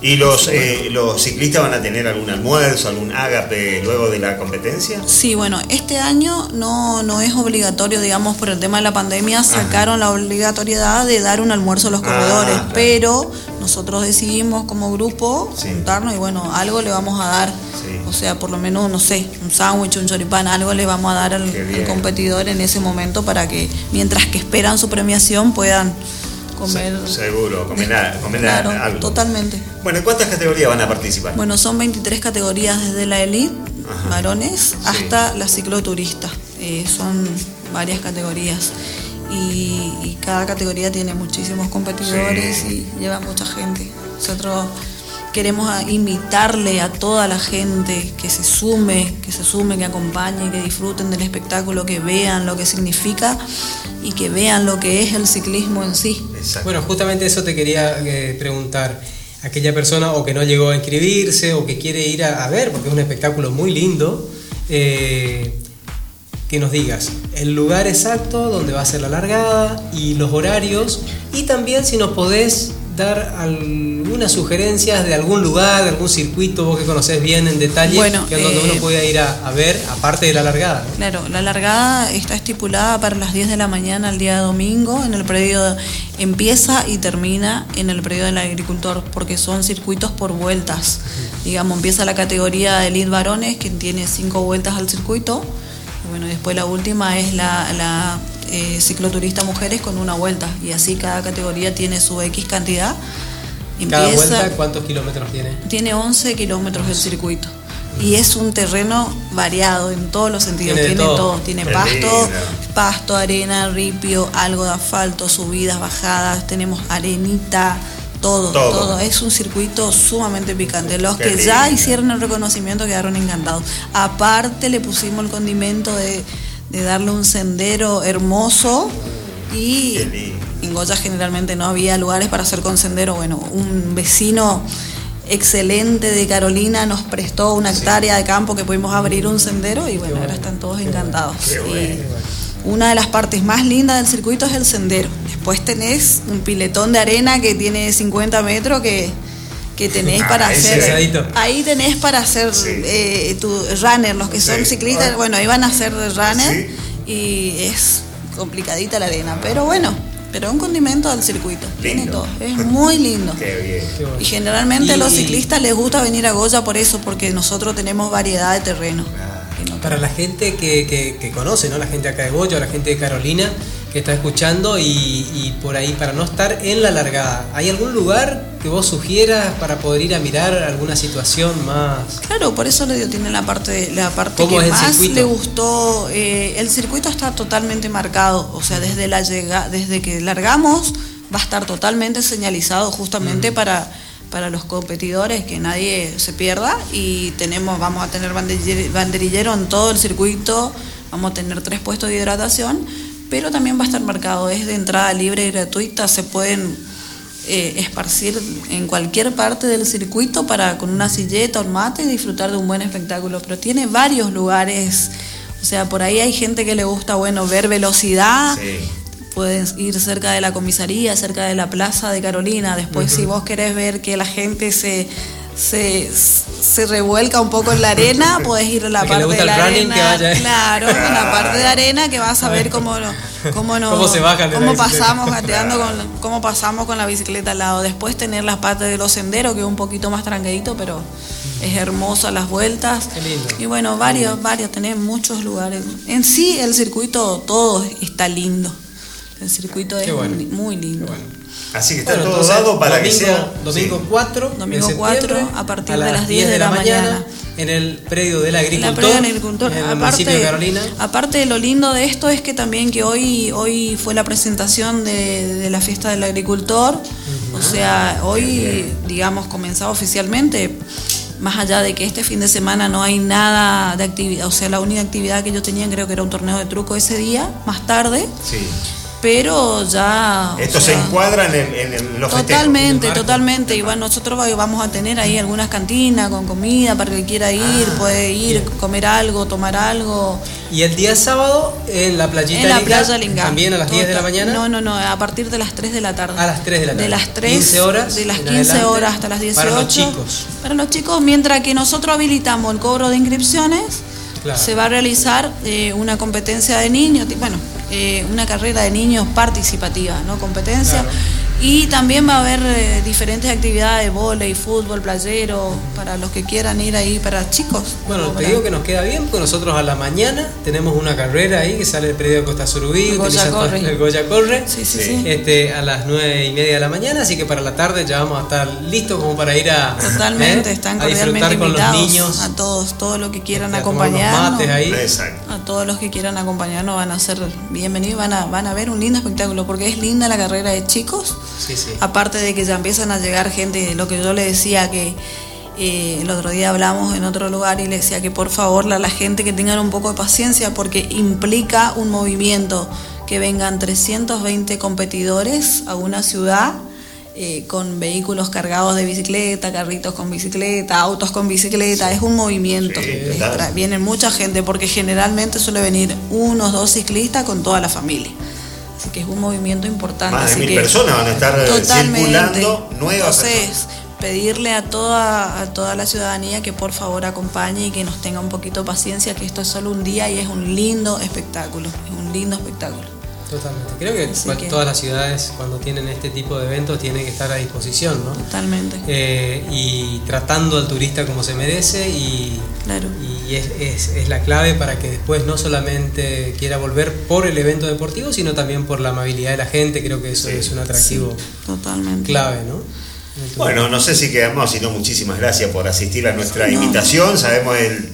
A: ¿Y los, eh, los ciclistas van a tener algún almuerzo, algún ágape luego de la competencia?
D: Sí, bueno, este año no, no es obligatorio, digamos, por el tema de la pandemia, sacaron la obligatoriedad de dar un almuerzo a los ah, corredores, pero nosotros decidimos como grupo juntarnos y bueno, algo le vamos a dar. O sea, por lo menos, no sé, un sándwich, un choripán, algo le vamos a dar al, competidor en ese momento para que mientras que esperan su premiación puedan comer.
A: seguro, comer, algo.
D: Totalmente.
A: Bueno, ¿cuántas categorías van a participar?
D: Bueno, son 23 categorías desde la elite, varones, hasta la cicloturista. Eh, son varias categorías. Y, cada categoría tiene muchísimos competidores y lleva mucha gente. Nosotros queremos invitarle a toda la gente que se sume, que se sume, que acompañe, que disfruten del espectáculo, que vean lo que significa y que vean lo que es el ciclismo en sí.
B: Bueno, justamente eso te quería eh, preguntar. Aquella persona o que no llegó a inscribirse o que quiere ir a, ver, porque es un espectáculo muy lindo, eh, que nos digas el lugar exacto donde va a ser la largada y los horarios y también si nos podés dar algunas sugerencias de algún lugar, de algún circuito, vos que conocés bien en detalle,
D: bueno,
B: que es donde uno
D: eh,
B: puede ir a, a, ver, aparte de la largada.
D: Claro, la largada está estipulada para las 10 de la mañana el día domingo, en el predio empieza y termina en el predio del agricultor, porque son circuitos por vueltas. Digamos, empieza la categoría de lead varones, que tiene cinco vueltas al circuito, y bueno, después la última es la, la eh, cicloturista mujeres con una vuelta y así cada categoría tiene su X cantidad.
B: Empieza, ¿Cada vuelta cuántos kilómetros tiene?
D: Tiene 11 kilómetros el circuito y es un terreno variado en todos los sentidos.
B: Tiene,
D: tiene
B: todo.
D: todo. tiene pasto, pasto, arena, ripio, algo de asfalto, subidas, bajadas, tenemos arenita, todo, todo, todo, Es un circuito sumamente picante. Los
A: Qué
D: que ya hicieron el reconocimiento quedaron encantados. Aparte le pusimos el condimento de, de darle un sendero hermoso y en Goya generalmente no había lugares para hacer con sendero. Bueno, un vecino excelente de Carolina nos prestó una hectárea de campo que pudimos abrir un sendero y bueno, ahora están todos encantados. Y una de las partes más lindas del circuito es el sendero. Después tenés un piletón de arena que tiene 50 metros que, que tenés
A: Ah,
D: para
A: ese
D: hacer.
B: pesadito.
D: Ahí tenés para hacer
A: Sí.
D: eh, tu runner, los que son
A: Sí.
D: ciclistas, bueno, ahí van a hacer runner
A: Sí.
D: y es complicadita la arena, pero bueno, pero un condimento del circuito, tiene
A: Lindo.
D: todo, es muy lindo.
A: Qué bien.
D: Y generalmente a los ciclistas les gusta venir a Goya por eso, porque nosotros tenemos variedad de terreno.
B: Para la gente que, que- que conoce, ¿no? La gente acá de Goya, la gente de Carolina que está escuchando y, y por ahí para no estar en la largada. ¿Hay algún lugar que vos sugieras para poder ir a mirar alguna situación más?
D: Claro, por eso le digo, tiene la parte, la parte
B: ¿Cómo
D: que más
B: circuito?
D: le gustó. eh, el circuito está totalmente marcado, o sea, desde la llega, desde que largamos va a estar totalmente señalizado justamente para para los competidores que nadie se pierda y tenemos vamos a tener banderillero en todo el circuito, vamos a tener tres puestos de hidratación, pero también va a estar marcado. Es de entrada libre y gratuita, se pueden eh, esparcir en cualquier parte del circuito para con una silleta o un mate disfrutar de un buen espectáculo, pero tiene varios lugares, o sea, por ahí hay gente que le gusta, bueno, ver velocidad,
A: Sí.
D: pueden ir cerca de la comisaría, cerca de la plaza de Carolina, después si vos querés ver que la gente se... Se, se revuelca un poco en la arena, podés ir a la parte de la
B: running,
D: arena. Claro, en la parte de arena que vas a ver cómo, cómo, nos,
B: Cómo se bajan
D: cómo pasamos gateando con cómo pasamos con la bicicleta al lado. Después tener las partes de los senderos, que es un poquito más tranquilito, pero es hermoso las vueltas.
B: Qué lindo.
D: Y bueno, varios, varios, tenés muchos lugares. En sí el circuito todo está lindo. El circuito es
B: Qué bueno.
D: muy, muy lindo.
A: Así que está
B: Bueno,
A: todo
B: entonces,
A: dado para
B: domingo,
A: que sea.
B: Domingo
A: sí.
B: 4
D: Domingo
B: de
D: 4,
B: septiembre,
D: a partir de las 10 de la mañana.
B: en el predio del agricultor,
D: previa del agricultor.
B: en el municipio de Carolina.
D: aparte de lo lindo de esto es que también que hoy, hoy fue la presentación de, de la fiesta del agricultor. O sea, hoy, digamos, comenzaba oficialmente. Más allá de que este fin de semana no hay nada de actividad, o sea, la única actividad que yo tenía creo que era un torneo de truco ese día, más tarde,
A: Sí.
D: Pero ya... o
A: Esto se
D: sea,
A: encuadra en, el- en el- los
D: Totalmente,
B: Marco.
D: totalmente. Y bueno, nosotros va- vamos a tener ahí algunas cantinas con comida para el que quiera ir,
A: Ah,
D: puede ir, comer algo, tomar algo.
B: Y el día sábado en la playita
D: En la
B: Lingá,
D: playa Lingá.
B: También a las 10 de la
D: Total-
B: mañana.
D: No, no, no, a partir de las 3 de la tarde.
B: A las 3 de la tarde.
D: De las 3.
B: 15 horas
D: De las
B: en
D: 15
B: adelante
D: horas hasta las 18.
B: para los chicos.
D: Para los chicos, mientras que nosotros habilitamos el cobro de inscripciones,
B: Claro.
D: se va a realizar eh, una competencia de niños, bueno, eh, una carrera de niños participativa, ¿no? Competencia. Y también va a haber eh, diferentes actividades, volei, fútbol, playero, para los que quieran ir ahí, para chicos.
B: Bueno,
D: ¿no?
B: te digo que nos queda bien porque nosotros a la mañana tenemos una carrera ahí que sale del predio de Costa Surubí,
D: El Goya
B: utilizando
D: Corre.
B: el Goya Corre.
D: Sí, sí,
A: Sí.
B: Este, a las nueve y media de la mañana, así que para la tarde ya vamos a estar listos como para ir a,
D: Totalmente,
B: ¿eh?
D: están
B: a disfrutar
D: cordialmente
B: con
D: invitados
B: los niños.
D: a todos, todos los que quieran
B: este,
D: acompañarnos.
B: ahí.
A: Exacto.
D: A todos los que quieran acompañarnos van a ser bienvenidos, van a, van a ver un lindo espectáculo, porque es linda la carrera de chicos,
B: Sí, sí.
D: aparte de que ya empiezan a llegar gente, lo que yo le decía que eh, el otro día hablamos en otro lugar y le decía que por favor la, la gente que tengan un poco de paciencia, porque implica un movimiento, que vengan 320 competidores a una ciudad. eh, con vehículos cargados de bicicleta, carritos con bicicleta, autos con bicicleta, es un movimiento.
A: Sí,
D: viene mucha gente porque generalmente suele venir unos dos ciclistas con toda la familia. Así que es un movimiento importante.
A: Más de
D: Así
A: mil
D: que
A: personas van a estar
D: totalmente.
A: circulando nuevas
D: Entonces, pedirle a toda, a toda la ciudadanía que por favor acompañe y que nos tenga un poquito de paciencia, que esto es solo un día y es un lindo espectáculo. Es un lindo espectáculo.
B: Totalmente. Creo que,
D: Así
B: cual-
D: que-
B: todas las ciudades cuando tienen este tipo de eventos tienen que estar a disposición, ¿no?
D: Totalmente.
B: Eh, y tratando al turista como se merece y,
D: Claro.
B: y es, es- es la clave para que después no solamente quiera volver por el evento deportivo, sino también por la amabilidad de la gente. Creo que eso
A: Sí.
B: es un atractivo
D: Totalmente.
B: clave, ¿no?
A: Bueno, no sé si quedamos, sino muchísimas gracias por asistir a nuestra
D: no.
A: invitación. Sabemos el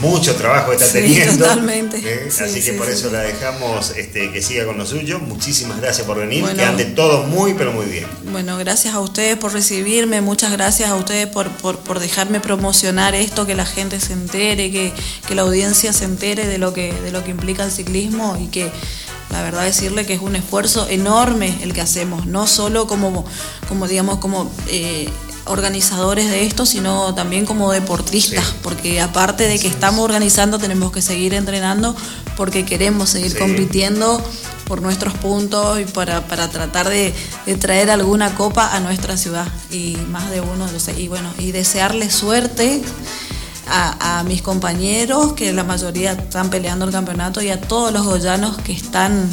A: mucho trabajo está
D: Sí,
A: teniendo.
D: totalmente.
A: ¿eh?
D: Sí,
A: Así que
D: sí,
A: por eso la dejamos este, que siga con lo suyo. Muchísimas gracias por venir.
D: Bueno.
A: que ande todo muy, pero muy bien.
D: Bueno, gracias a ustedes por recibirme, muchas gracias a ustedes por, por, por dejarme promocionar esto, que la gente se entere, que, que la audiencia se entere de lo que, de lo que implica el ciclismo y que la verdad decirle que es un esfuerzo enorme el que hacemos, no solo como, como digamos, como eh, organizadores de esto, sino también como deportistas,
A: Sí.
D: porque aparte de que estamos organizando, tenemos que seguir entrenando porque queremos seguir
A: Sí.
D: compitiendo por nuestros puntos y para, para tratar de, de traer alguna copa a nuestra ciudad y más de uno, y bueno, y desearle suerte a, a mis compañeros, que la mayoría están peleando el campeonato, y a todos los goyanos que están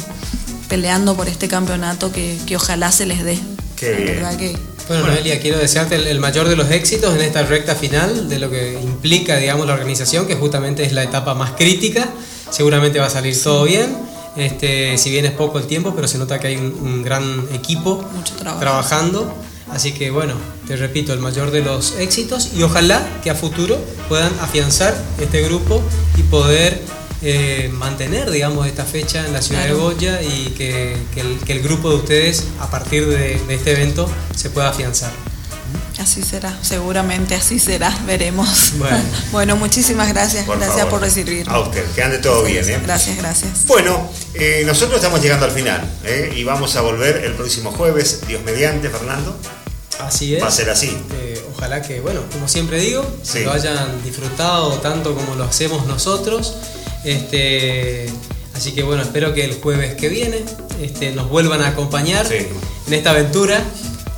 D: peleando por este campeonato, que, que ojalá se les dé.
A: Qué bien.
D: Que
B: Bueno, Noelia, quiero desearte el, el mayor de los éxitos en esta recta final de lo que implica, digamos, la organización, que justamente es la etapa más crítica. Seguramente va a salir todo bien. Este, si bien es poco el tiempo, pero se nota que hay un, un gran equipo
D: Mucho trabajo.
B: trabajando. Así que bueno, te repito, el mayor de los éxitos y ojalá que a futuro puedan afianzar este grupo y poder eh, mantener, digamos, esta fecha en la ciudad de. Goya y que, que el, que el grupo de ustedes a partir de, de este evento se pueda afianzar.
D: así será, seguramente así será, veremos.
B: Bueno.
D: Bueno, muchísimas gracias,
A: Por
D: gracias
A: favor.
D: por recibirme.
A: A usted, que ande todo bien. ¿eh?
D: Gracias, gracias.
A: Bueno, eh, nosotros estamos llegando al final ¿eh? y vamos a volver el próximo jueves, Dios mediante, Fernando.
B: Así es.
A: Va a ser así.
B: Eh, ojalá que, bueno, como siempre digo,
A: Sí.
B: lo hayan disfrutado tanto como lo hacemos nosotros. Este, así que bueno, espero que el jueves que viene este, nos vuelvan a acompañar
A: Sí.
B: en esta aventura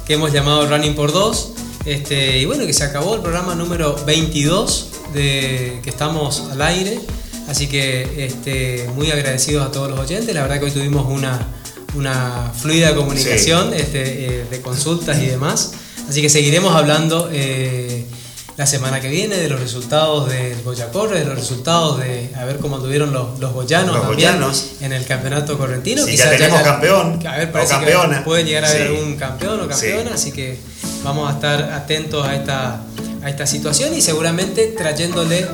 B: que hemos llamado Running por Dos. Este, y bueno, que se acabó el programa número 22 de que estamos al aire. Así que este, muy agradecidos a todos los oyentes. La verdad que hoy tuvimos una, una fluida comunicación este, eh, de consultas y demás. Así que seguiremos hablando eh, la semana que viene de los resultados del Goya Corre, de los resultados de a ver cómo anduvieron los, los goyanos
A: Los
B: también
A: goyanos.
B: en el campeonato correntino.
A: Si
B: Quizás
A: ya tenemos campeón
B: A ver,
A: o
B: parece
A: campeona.
B: que puede llegar a haber
A: Sí.
B: algún campeón o campeona,
A: Sí.
B: así que vamos a estar atentos a esta, a esta situación y seguramente trayéndole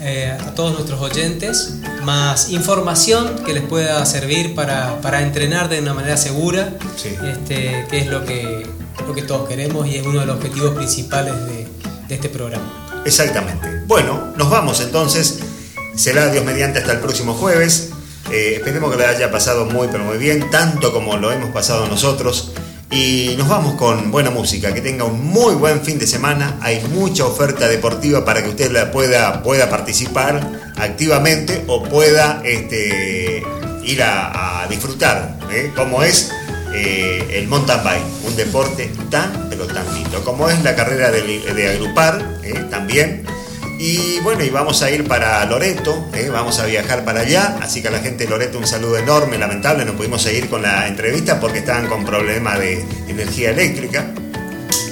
B: eh, a todos nuestros oyentes más información que les pueda servir para, para entrenar de una manera segura,
A: Sí.
B: este, que es lo que, lo que todos queremos y es uno de los objetivos principales de, de este programa.
A: Exactamente. Bueno, nos vamos entonces. Será Dios mediante hasta el próximo jueves. Eh, esperemos que le haya pasado muy, pero muy bien, tanto como lo hemos pasado nosotros. Y nos vamos con buena música. Que tenga un muy buen fin de semana. Hay mucha oferta deportiva para que usted la pueda, pueda participar activamente o pueda este, ir a, disfrutar, ¿eh? como es eh, el mountain bike, un deporte tan, tan lindo, como es la carrera de, de agrupar ¿eh? también. Y bueno, y vamos a ir para Loreto, ¿eh? vamos a viajar para allá, así que a la gente de Loreto un saludo enorme, lamentable, no pudimos seguir con la entrevista porque estaban con problemas de energía eléctrica.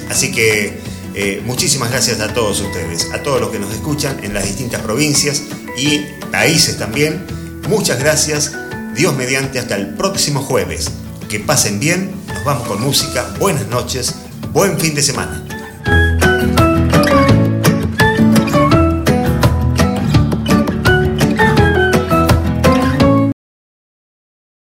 A: Así que eh, muchísimas gracias a todos ustedes, a todos los que nos escuchan en las distintas provincias y países también. Muchas gracias, Dios mediante, hasta el próximo jueves. Que pasen bien, nos vamos con música, buenas noches, buen fin de semana.